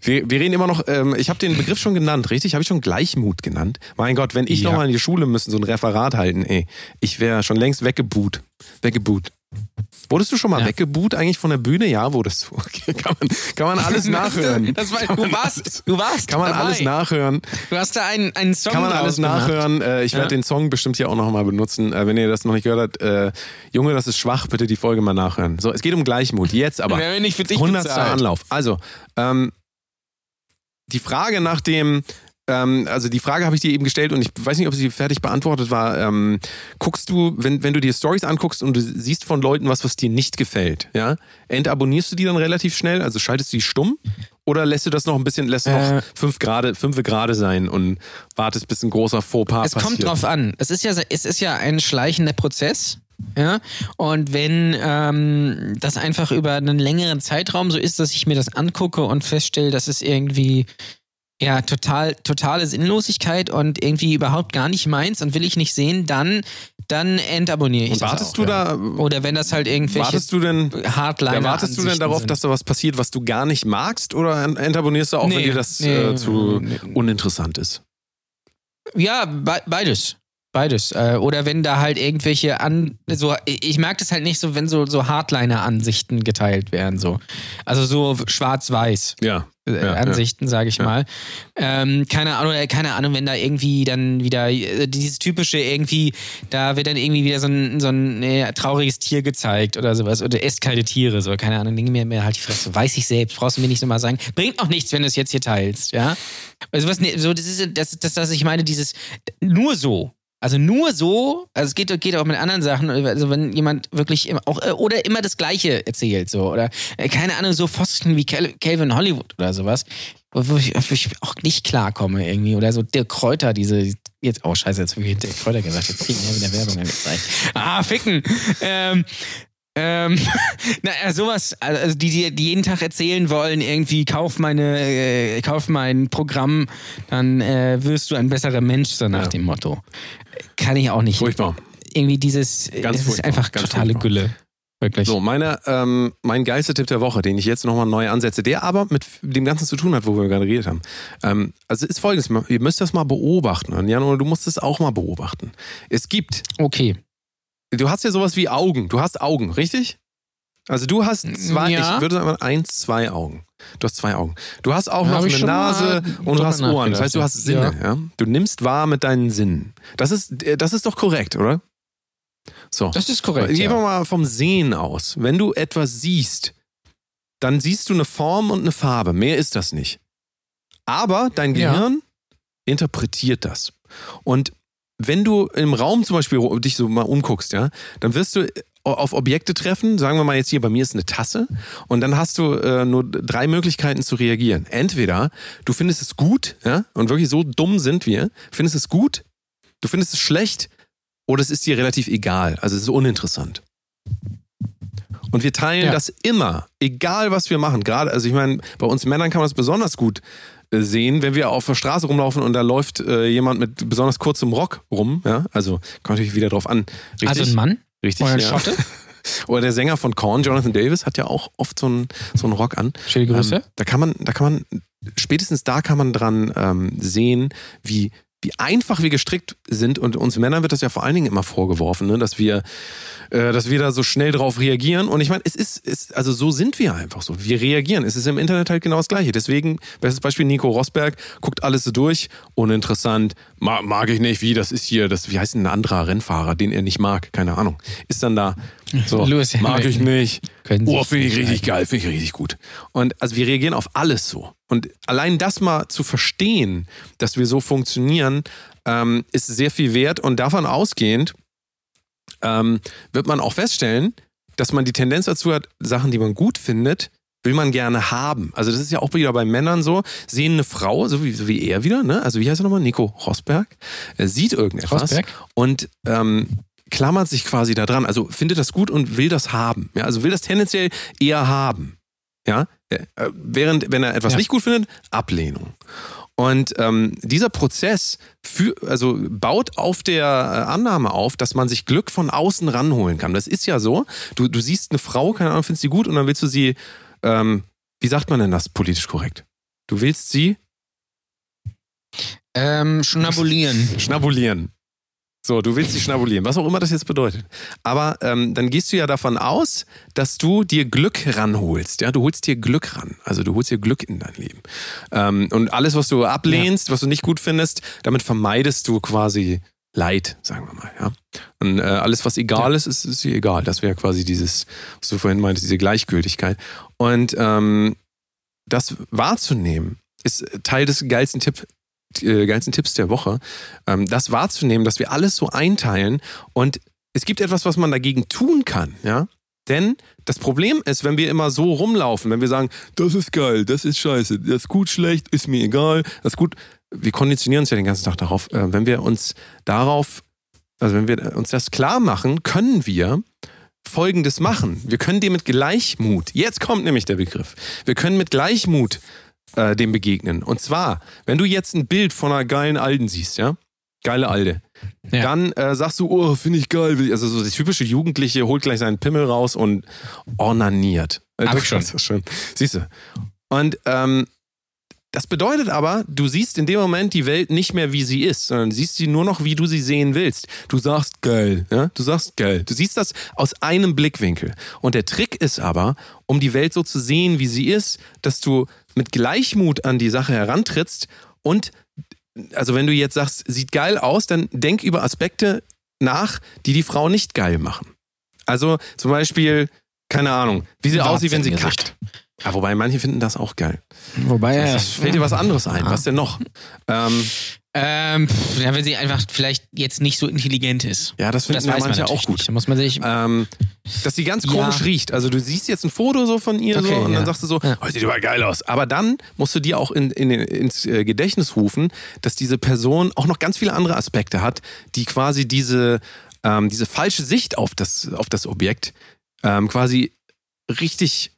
Wir, wir reden immer noch, ähm, ich habe den Begriff schon genannt, richtig? Habe ich schon Gleichmut genannt? Mein Gott, wenn ich Ja. noch mal in die Schule müsste, so ein Referat halten, ey, ich wäre schon längst weggebuht. Weggebuht. Wurdest du schon mal Ja. weggebuht eigentlich von der Bühne? Ja, wurdest du. [laughs] Okay, kann, man, kann man alles [laughs] nachhören. Das war, du warst, du warst Kann man dabei. alles nachhören. Du hast da einen, einen Song Kann man alles gemacht. nachhören. Äh, ich Ja. werde den Song bestimmt hier auch noch mal benutzen. Äh, wenn ihr das noch nicht gehört habt, äh, Junge, das ist schwach, bitte die Folge mal nachhören. So, es geht um Gleichmut. Jetzt aber. Wer nicht für dich 100. bezahlt? Anlauf. Also, ähm, die Frage nach dem, ähm, also die Frage habe ich dir eben gestellt und ich weiß nicht, ob sie fertig beantwortet war. Ähm, guckst du, wenn, wenn du dir Stories anguckst und du siehst von Leuten was, was dir nicht gefällt, ja, entabonnierst du die dann relativ schnell? Also schaltest du die stumm? Oder lässt du das noch ein bisschen, lässt Äh. noch fünf Grade, fünf Grade sein und wartest, bis ein großer Fauxpas Es passiert? kommt drauf an. Es ist ja, es ist ja ein schleichender Prozess. Ja, und wenn ähm, das einfach über einen längeren Zeitraum so ist, dass ich mir das angucke und feststelle, dass es irgendwie ja total totale Sinnlosigkeit und irgendwie überhaupt gar nicht meins und will ich nicht sehen, dann dann entabonniere ich Und das wartest auch, du ja. da, oder wenn das halt irgendwelche wartest du denn, Hardliner ja, wartest du denn darauf, sind. dass da was passiert, was du gar nicht magst? Oder entabonnierst du auch, wenn Nee, dir das nee, äh, zu nee. uninteressant ist? ja be beides Beides. Äh, oder wenn da halt irgendwelche an so ich merke das halt nicht so, wenn so so Hardliner-Ansichten geteilt werden so. Also so schwarz-weiß. Ja. äh, Ja, Ansichten, sage ich Ja. mal. Ähm, keine Ahnung, äh, keine Ahnung, wenn da irgendwie dann wieder dieses typische irgendwie, da wird dann irgendwie wieder so ein, so ein äh, trauriges Tier gezeigt oder sowas oder esst keine Tiere, so keine Ahnung, Dinge mir, mir halt die Fresse. Weiß ich selbst, brauchst du mir nicht so mal sagen. Bringt auch nichts, wenn du es jetzt hier teilst, ja. Also was, ne- so das ist das, das, das ich meine, dieses nur so. Also nur so, also es geht, geht auch mit anderen Sachen, also wenn jemand wirklich immer, auch, äh, oder immer das Gleiche erzählt, so, oder äh, keine Ahnung, so Pfosten wie Cal Calvin Hollywood oder sowas, wo ich, wo ich auch nicht klarkomme irgendwie, oder so Dirk Kräuter, diese, jetzt, oh scheiße, jetzt habe ich Dirk Kräuter gesagt, jetzt kriegen wir wieder Werbung angezeigt. Ah, ficken! Ähm, ähm, [laughs] na, ja, sowas, also die, die, die jeden Tag erzählen wollen, irgendwie kauf meine, äh, kauf mein Programm, dann äh, wirst du ein besserer Mensch, so nach Ja. dem Motto. Kann ich auch nicht. Furchtbar. Irgendwie dieses, Ganz es ist einfach totale furchtbar. Gülle. Wirklich. So, meine, ähm, mein Geistertipp der Woche, den ich jetzt nochmal neu ansetze, der aber mit dem Ganzen zu tun hat, wo wir gerade geredet haben. Ähm, also ist folgendes, ihr müsst das mal beobachten. Und Jan, du musst es auch mal beobachten. Es gibt, Okay. Du hast ja sowas wie Augen. Du hast Augen, richtig? Also du hast zwei, Ja. ich würde sagen, eins, zwei Augen. Du hast zwei Augen. Du hast auch Hab noch eine Nase und du hast Ohren. Das heißt, du hast Sinne. Ja. Du nimmst wahr mit deinen Sinnen. Das ist, äh, das ist doch korrekt, oder? So. Das ist korrekt. Gehen wir Ja. mal vom Sehen aus. Wenn du etwas siehst, dann siehst du eine Form und eine Farbe. Mehr ist das nicht. Aber dein Ja. Gehirn interpretiert das. Und wenn du im Raum zum Beispiel dich so mal umguckst, ja, dann wirst du auf Objekte treffen. Sagen wir mal jetzt hier, bei mir ist eine Tasse. Und dann hast du äh, nur drei Möglichkeiten zu reagieren. Entweder du findest es gut, ja, und wirklich so dumm sind wir, findest es gut, du findest es schlecht oder es ist dir relativ egal. Also es ist uninteressant. Und wir teilen Ja. das immer, egal was wir machen. Gerade, also ich meine, bei uns Männern kann man das besonders gut äh, sehen, wenn wir auf der Straße rumlaufen und da läuft äh, jemand mit besonders kurzem Rock rum. Ja? Also kommt natürlich wieder drauf an. Richtig? Also ein Mann Richtig, oder ein ja. Schotte. [laughs] Oder der Sänger von Korn, Jonathan Davis, hat ja auch oft so einen, so einen Rock an. Schöne Grüße. Ähm, da kann man, da kann man, spätestens da kann man dran ähm, sehen, wie, wie einfach wir gestrickt sind. Und uns Männern wird das ja vor allen Dingen immer vorgeworfen, ne? dass wir, äh, dass wir da so schnell drauf reagieren. Und ich meine, es ist, es, also so sind wir einfach so. Wir reagieren. Es ist im Internet halt genau das Gleiche. Deswegen, bestes Beispiel Nico Rosberg, guckt alles so durch, uninteressant, mag, mag ich nicht, wie, das ist hier, das, wie heißt denn ein anderer Rennfahrer, den er nicht mag, keine Ahnung. Ist dann da, so, [laughs] mag ich nicht. Oh, finde ich richtig geil, finde ich richtig gut. Und also wir reagieren auf alles so. Und allein das mal zu verstehen, dass wir so funktionieren, ähm, ist sehr viel wert. Und davon ausgehend ähm, wird man auch feststellen, dass man die Tendenz dazu hat, Sachen, die man gut findet, will man gerne haben. Also das ist ja auch wieder bei Männern so, sehen eine Frau, so wie, so wie er wieder, ne? Also wie heißt er nochmal? Nico Rosberg, er sieht irgendetwas Rosberg? und ähm, klammert sich quasi da dran. Also findet das gut und will das haben. Ja, also will das tendenziell eher haben. Ja, äh, während wenn er etwas Ja. nicht gut findet, Ablehnung. Und ähm, dieser Prozess für, also baut auf der äh, Annahme auf, dass man sich Glück von außen ranholen kann. Das ist ja so. Du, du siehst eine Frau, keine Ahnung, findest sie gut und dann willst du sie, ähm, wie sagt man denn das politisch korrekt? Du willst sie Ähm, schnabulieren. [laughs] schnabulieren. So, du willst sie schnabulieren, was auch immer das jetzt bedeutet. Aber ähm, dann gehst du ja davon aus, dass du dir Glück ranholst. Ja, du holst dir Glück ran. Also du holst dir Glück in dein Leben. Ähm, und alles, was du ablehnst, was du nicht gut findest, damit vermeidest du quasi Leid, sagen wir mal. Ja. Und äh, alles, was egal ist, ist, ist dir egal. Das wäre quasi dieses, was du vorhin meintest, diese Gleichgültigkeit. Und ähm, das wahrzunehmen, ist Teil des geilsten Tipp, äh, geilsten Tipps der Woche, ähm, das wahrzunehmen, dass wir alles so einteilen und es gibt etwas, was man dagegen tun kann, ja. Denn das Problem ist, wenn wir immer so rumlaufen, wenn wir sagen, das ist geil, das ist scheiße, das ist gut, schlecht, ist mir egal, das ist gut. Wir konditionieren uns ja den ganzen Tag darauf. Äh, wenn wir uns darauf, also wenn wir uns das klar machen, können wir Folgendes machen. Wir können dem mit Gleichmut, jetzt kommt nämlich der Begriff, wir können mit Gleichmut äh, dem begegnen. Und zwar, wenn du jetzt ein Bild von einer geilen Alten siehst, ja, geile Alte, Ja. dann äh, sagst du, oh, finde ich geil. Also so die typische Jugendliche holt gleich seinen Pimmel raus und ornaniert. Äh, Hab ich schon. schon. Siehst du. Und ähm, Das bedeutet aber, du siehst in dem Moment die Welt nicht mehr, wie sie ist, sondern siehst sie nur noch, wie du sie sehen willst. Du sagst geil, ja? Du sagst geil. Du siehst das aus einem Blickwinkel. Und der Trick ist aber, um die Welt so zu sehen, wie sie ist, dass du mit Gleichmut an die Sache herantrittst und also wenn du jetzt sagst, sieht geil aus, dann denk über Aspekte nach, die die Frau nicht geil machen. Also zum Beispiel, keine Ahnung, wie sie aussieht, wenn sie kackt. Ja, wobei manche finden das auch geil. Wobei, ja, Fällt dir was anderes ein? Was denn noch? Ähm, Ähm, ja, wenn sie einfach vielleicht jetzt nicht so intelligent ist. ja, das finden Das ja man auch gut. nicht. Da muss man sich. Ähm, dass sie ganz Ja. komisch riecht. Also du siehst jetzt ein Foto so von ihr Okay, so, und dann ja. sagst du so, Ja. oh, sieht aber geil aus. Aber dann musst du dir auch in, in, ins äh, Gedächtnis rufen, dass diese Person auch noch ganz viele andere Aspekte hat, die quasi diese, ähm, diese falsche Sicht auf das, auf das Objekt ähm, quasi richtig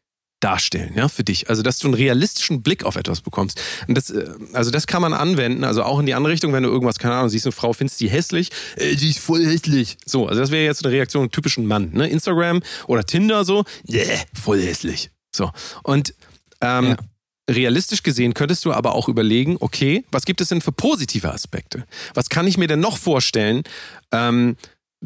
darstellen, ja, für dich. Also, dass du einen realistischen Blick auf etwas bekommst. Und das, äh, also, das kann man anwenden, also auch in die andere Richtung, wenn du irgendwas, keine Ahnung, siehst eine Frau, findest die hässlich, äh, die ist voll hässlich. So, also das wäre jetzt eine Reaktion typischen Mann, ne? Instagram oder Tinder so, yeah, voll hässlich. So. Und ähm, Ja. realistisch gesehen könntest du aber auch überlegen, okay, was gibt es denn für positive Aspekte? Was kann ich mir denn noch vorstellen? Ähm,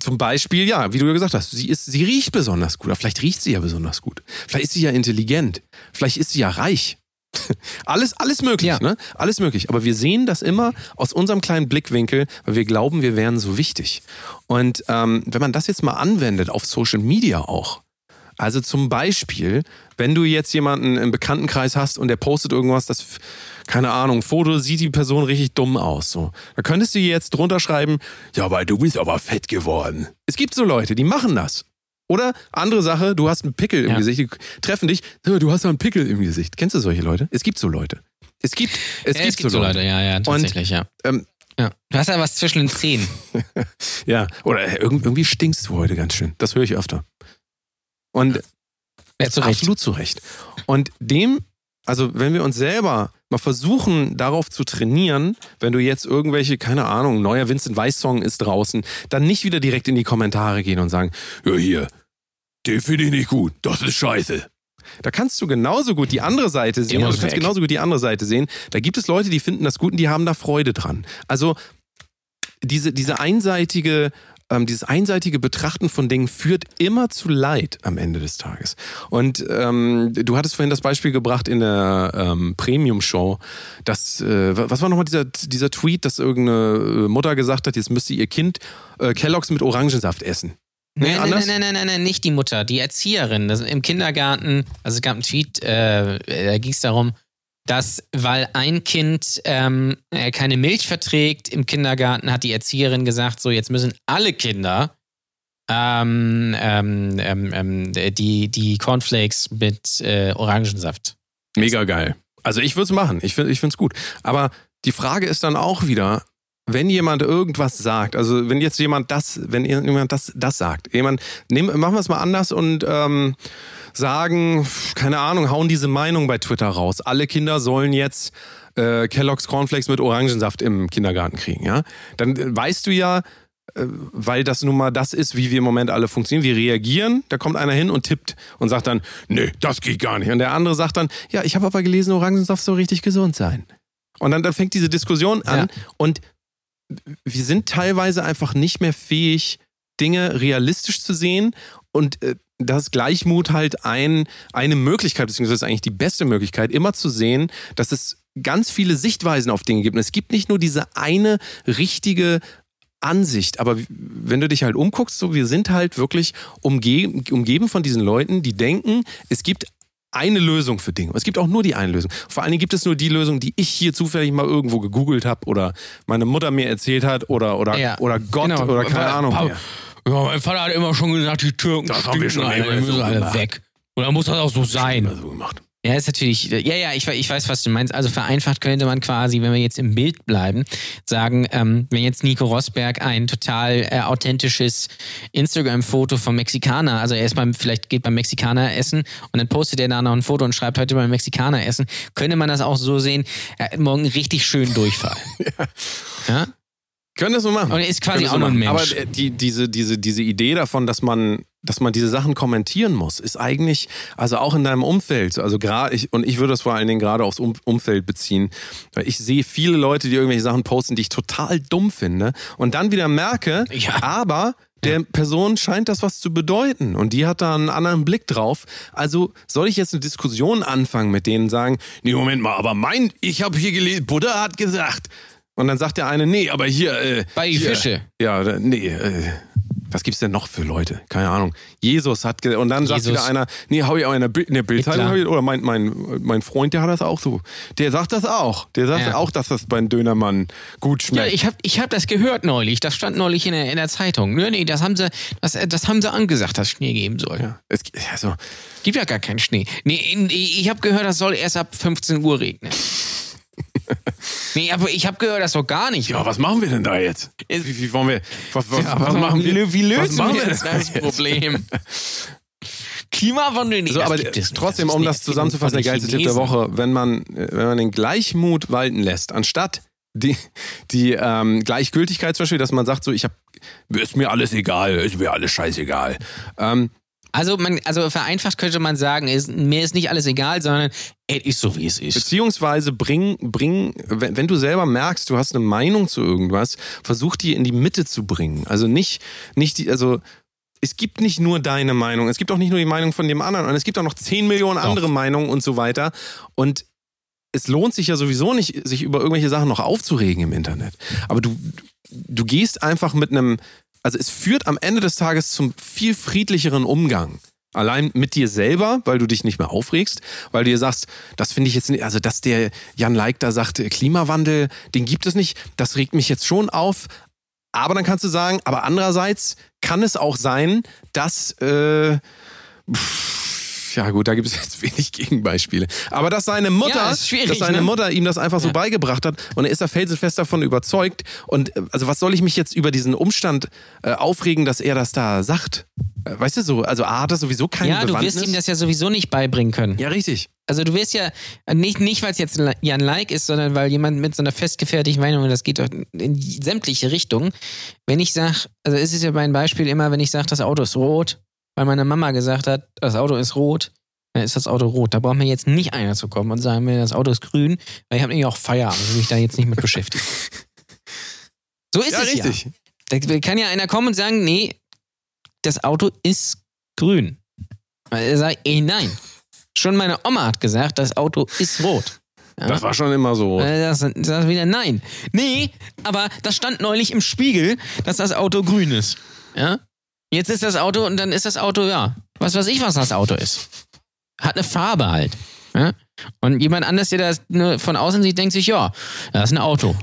zum Beispiel, ja, wie du ja gesagt hast, sie, ist, sie riecht besonders gut. Oder vielleicht riecht sie ja besonders gut. Vielleicht ist sie ja intelligent. Vielleicht ist sie ja reich. [laughs] Alles, alles möglich, Ja. ne? Alles möglich. Aber wir sehen das immer aus unserem kleinen Blickwinkel, weil wir glauben, wir wären so wichtig. Und ähm, wenn man das jetzt mal anwendet auf Social Media auch, also zum Beispiel, wenn du jetzt jemanden im Bekanntenkreis hast und der postet irgendwas, das, keine Ahnung, Foto sieht die Person richtig dumm aus. So. Da könntest du jetzt drunter schreiben, ja, aber du bist aber fett geworden. Es gibt so Leute, die machen das. Oder andere Sache, du hast einen Pickel im Ja. Gesicht, die treffen dich, "Hör, du hast einen Pickel im Gesicht. Kennst du solche Leute? Es gibt so Leute. Es gibt, es ja, gibt, so Leute. ja, ja, tatsächlich, ja. Ähm, ja. Du hast ja was zwischen den Zähnen. [laughs] ja, oder äh, irg- irgendwie stinkst du heute ganz schön. Das höre ich öfter. Und Ja, zu. Absolut zu Recht. Und dem, also wenn wir uns selber mal versuchen, darauf zu trainieren, wenn du jetzt irgendwelche, keine Ahnung, neuer Vincent Weiss Song ist draußen, dann nicht wieder direkt in die Kommentare gehen und sagen, ja hier, den finde ich nicht gut, das ist scheiße. Da kannst du genauso gut die andere Seite sehen, du kannst weg. genauso gut die andere Seite sehen. Da gibt es Leute, die finden das gut und die haben da Freude dran. Also diese, diese einseitige, ähm, dieses einseitige Betrachten von Dingen führt immer zu Leid am Ende des Tages. Und ähm, du hattest vorhin das Beispiel gebracht in der ähm, Premium-Show, dass, äh, was war nochmal dieser, dieser Tweet, dass irgendeine äh, Mutter gesagt hat, jetzt müsste ihr Kind äh, Kelloggs mit Orangensaft essen. Nee, Nein, nein, nein, nein, nein, nein, nicht die Mutter, die Erzieherin. Das, Im Kindergarten, also es gab einen Tweet, äh, da ging es darum, dass, weil ein Kind ähm, äh, keine Milch verträgt im Kindergarten, hat die Erzieherin gesagt, so jetzt müssen alle Kinder ähm, ähm, ähm, ähm, die, die Cornflakes mit äh, Orangensaft. Mega geil. Also ich würde es machen. Ich finde es gut. Aber die Frage ist dann auch wieder, wenn jemand irgendwas sagt, also wenn jetzt jemand das, wenn jemand das, das sagt, jemand, nehmen, machen wir es mal anders und ähm, sagen, keine Ahnung, hauen diese Meinung bei Twitter raus. Alle Kinder sollen jetzt äh, Kellogg's Cornflakes mit Orangensaft im Kindergarten kriegen, ja? Dann äh, weißt du ja, äh, weil das nun mal das ist, wie wir im Moment alle funktionieren. Wir reagieren, da kommt einer hin und tippt und sagt dann, nee, das geht gar nicht. Und der andere sagt dann, ja, ich habe aber gelesen, Orangensaft soll richtig gesund sein. Und dann, dann fängt diese Diskussion an Ja. und wir sind teilweise einfach nicht mehr fähig, Dinge realistisch zu sehen und äh, das Gleichmut halt ein, eine Möglichkeit, beziehungsweise eigentlich die beste Möglichkeit, immer zu sehen, dass es ganz viele Sichtweisen auf Dinge gibt. Und es gibt nicht nur diese eine richtige Ansicht, aber wenn du dich halt umguckst, so wir sind halt wirklich umge umgeben von diesen Leuten, die denken, es gibt eine Lösung für Dinge. Es gibt auch nur die eine Lösung. Vor allen Dingen gibt es nur die Lösung, die ich hier zufällig mal irgendwo gegoogelt habe oder meine Mutter mir erzählt hat oder, oder, Ja, oder Gott genau. oder keine Ahnung. Paul- wer. Ja, mein Vater hat immer schon gesagt, die Türken Das haben wir schon alle, die müssen so alle gemacht. weg. Und dann muss das auch so sein. So gemacht. Ja, ist natürlich, ja, ja, ich, ich weiß, was du meinst. Also vereinfacht könnte man quasi, wenn wir jetzt im Bild bleiben, sagen, ähm, wenn jetzt Nico Rosberg ein total äh, authentisches Instagram-Foto vom Mexikaner, also erstmal vielleicht geht beim Mexikaner essen und dann postet er da noch ein Foto und schreibt heute beim Mexikaner essen, könnte man das auch so sehen, er hat morgen richtig schön Durchfall. [laughs] ja. Können das so machen. Und er ist quasi auch nur ein machen. Mensch. Aber äh, die, diese, diese, diese Idee davon, dass man, dass man diese Sachen kommentieren muss, ist eigentlich, also auch in deinem Umfeld, also gerade ich, und ich würde das vor allen Dingen gerade aufs um Umfeld beziehen, weil ich sehe viele Leute, die irgendwelche Sachen posten, die ich total dumm finde und dann wieder merke, Ja. aber der Person scheint das was zu bedeuten und die hat da einen anderen Blick drauf. Also soll ich jetzt eine Diskussion anfangen mit denen und sagen, nee, Moment mal, aber mein, ich habe hier gelesen, Buddha hat gesagt. Und dann sagt der eine, nee, aber hier, äh, Bei hier, Fische. Ja, nee, äh, was gibt's denn noch für Leute? Keine Ahnung. Jesus hat und dann sagt Jesus. wieder einer, nee, hab ich auch in der, Bild, in der Bildzeitung ich- oder mein, mein, mein Freund, der hat das auch so. Der sagt das auch. Der sagt Ja. auch, dass das beim Dönermann gut Ja, schmeckt. ich habe ich hab das gehört neulich. Das stand neulich in der, in der Zeitung. Nee, nee, das haben sie, das, das haben sie angesagt, dass es Schnee geben soll. ja, es, also, Gibt ja gar keinen Schnee. Nee, ich habe gehört, das soll erst ab 15 Uhr regnen. [laughs] nee, aber ich habe gehört, das soll gar nicht. ja, was machen wir denn da jetzt? Wie, wie wollen wir, was, was, Ja, was machen wir? Wie, lösen wir das jetzt? Problem? [laughs] Klimawandel nicht. So, das aber gibt es nicht. trotzdem, ist um das zusammenzufassen, der geilste Tipp der. Woche, wenn man, wenn man den Gleichmut walten lässt, anstatt die, die ähm, Gleichgültigkeit zum Beispiel, dass man sagt so, ich hab, ist mir alles egal, ist mir alles scheißegal. Ähm, Also, man, also vereinfacht könnte man sagen, ist, mir ist nicht alles egal, sondern es ist so, wie es ist. beziehungsweise bring, bring wenn, wenn du selber merkst, du hast eine Meinung zu irgendwas, versuch die in die Mitte zu bringen. Also nicht, nicht die, also es gibt nicht nur deine Meinung, es gibt auch nicht nur die Meinung von dem anderen und es gibt auch noch 10 Millionen Doch. andere Meinungen und so weiter. Und es lohnt sich ja sowieso nicht, sich über irgendwelche Sachen noch aufzuregen im Internet. Aber du, du gehst einfach mit einem, also es führt am Ende des Tages zum viel friedlicheren Umgang. Allein mit dir selber, weil du dich nicht mehr aufregst, weil du dir sagst, das finde ich jetzt nicht, also dass der Jan Leik da sagt, äh, Klimawandel, den gibt es nicht, das regt mich jetzt schon auf. Aber dann kannst du sagen, aber andererseits kann es auch sein, dass, äh, pff, ja gut, da gibt es [laughs] jetzt wenig Gegenbeispiele. Aber dass seine Mutter, Ja, schwierig, dass seine ne? Mutter ihm das einfach so Ja. beigebracht hat und er ist da felsenfest davon überzeugt. Und äh, also was soll ich mich jetzt über diesen Umstand äh, aufregen, dass er das da sagt? Äh, weißt du so, also A hat das sowieso keine Ja, du Bewandtnis. wirst ihm das ja sowieso nicht beibringen können. ja, richtig. Also du wirst ja, nicht, nicht weil es jetzt Jan Like ist, sondern weil jemand mit so einer festgefertigten Meinung, das geht doch in sämtliche Richtungen, wenn ich sage, also es ist ja mein Beispiel immer, wenn ich sage, das Auto ist rot, weil meine Mama gesagt hat, das Auto ist rot, dann ist das Auto rot. Da braucht mir jetzt nicht einer zu kommen und sagen das Auto ist grün, weil ich habe nämlich auch Feierabend, ich will mich da jetzt nicht mit beschäftigen. [laughs] So ist Ja, es richtig. ja. Da kann ja einer kommen und sagen, nee, das Auto ist grün. Weil er sagt, eh nein. Schon meine Oma hat gesagt, das Auto ist rot. Ja? Das war schon immer so. Äh, Das, das wieder nein. Nee, aber das stand neulich im Spiegel, dass das Auto grün ist. Ja? Jetzt ist das Auto und dann ist das Auto, ja, was weiß ich, was das Auto ist. Hat eine Farbe halt. Ja? Und jemand anders, der das nur von außen sieht, denkt sich, ja, das ist ein Auto.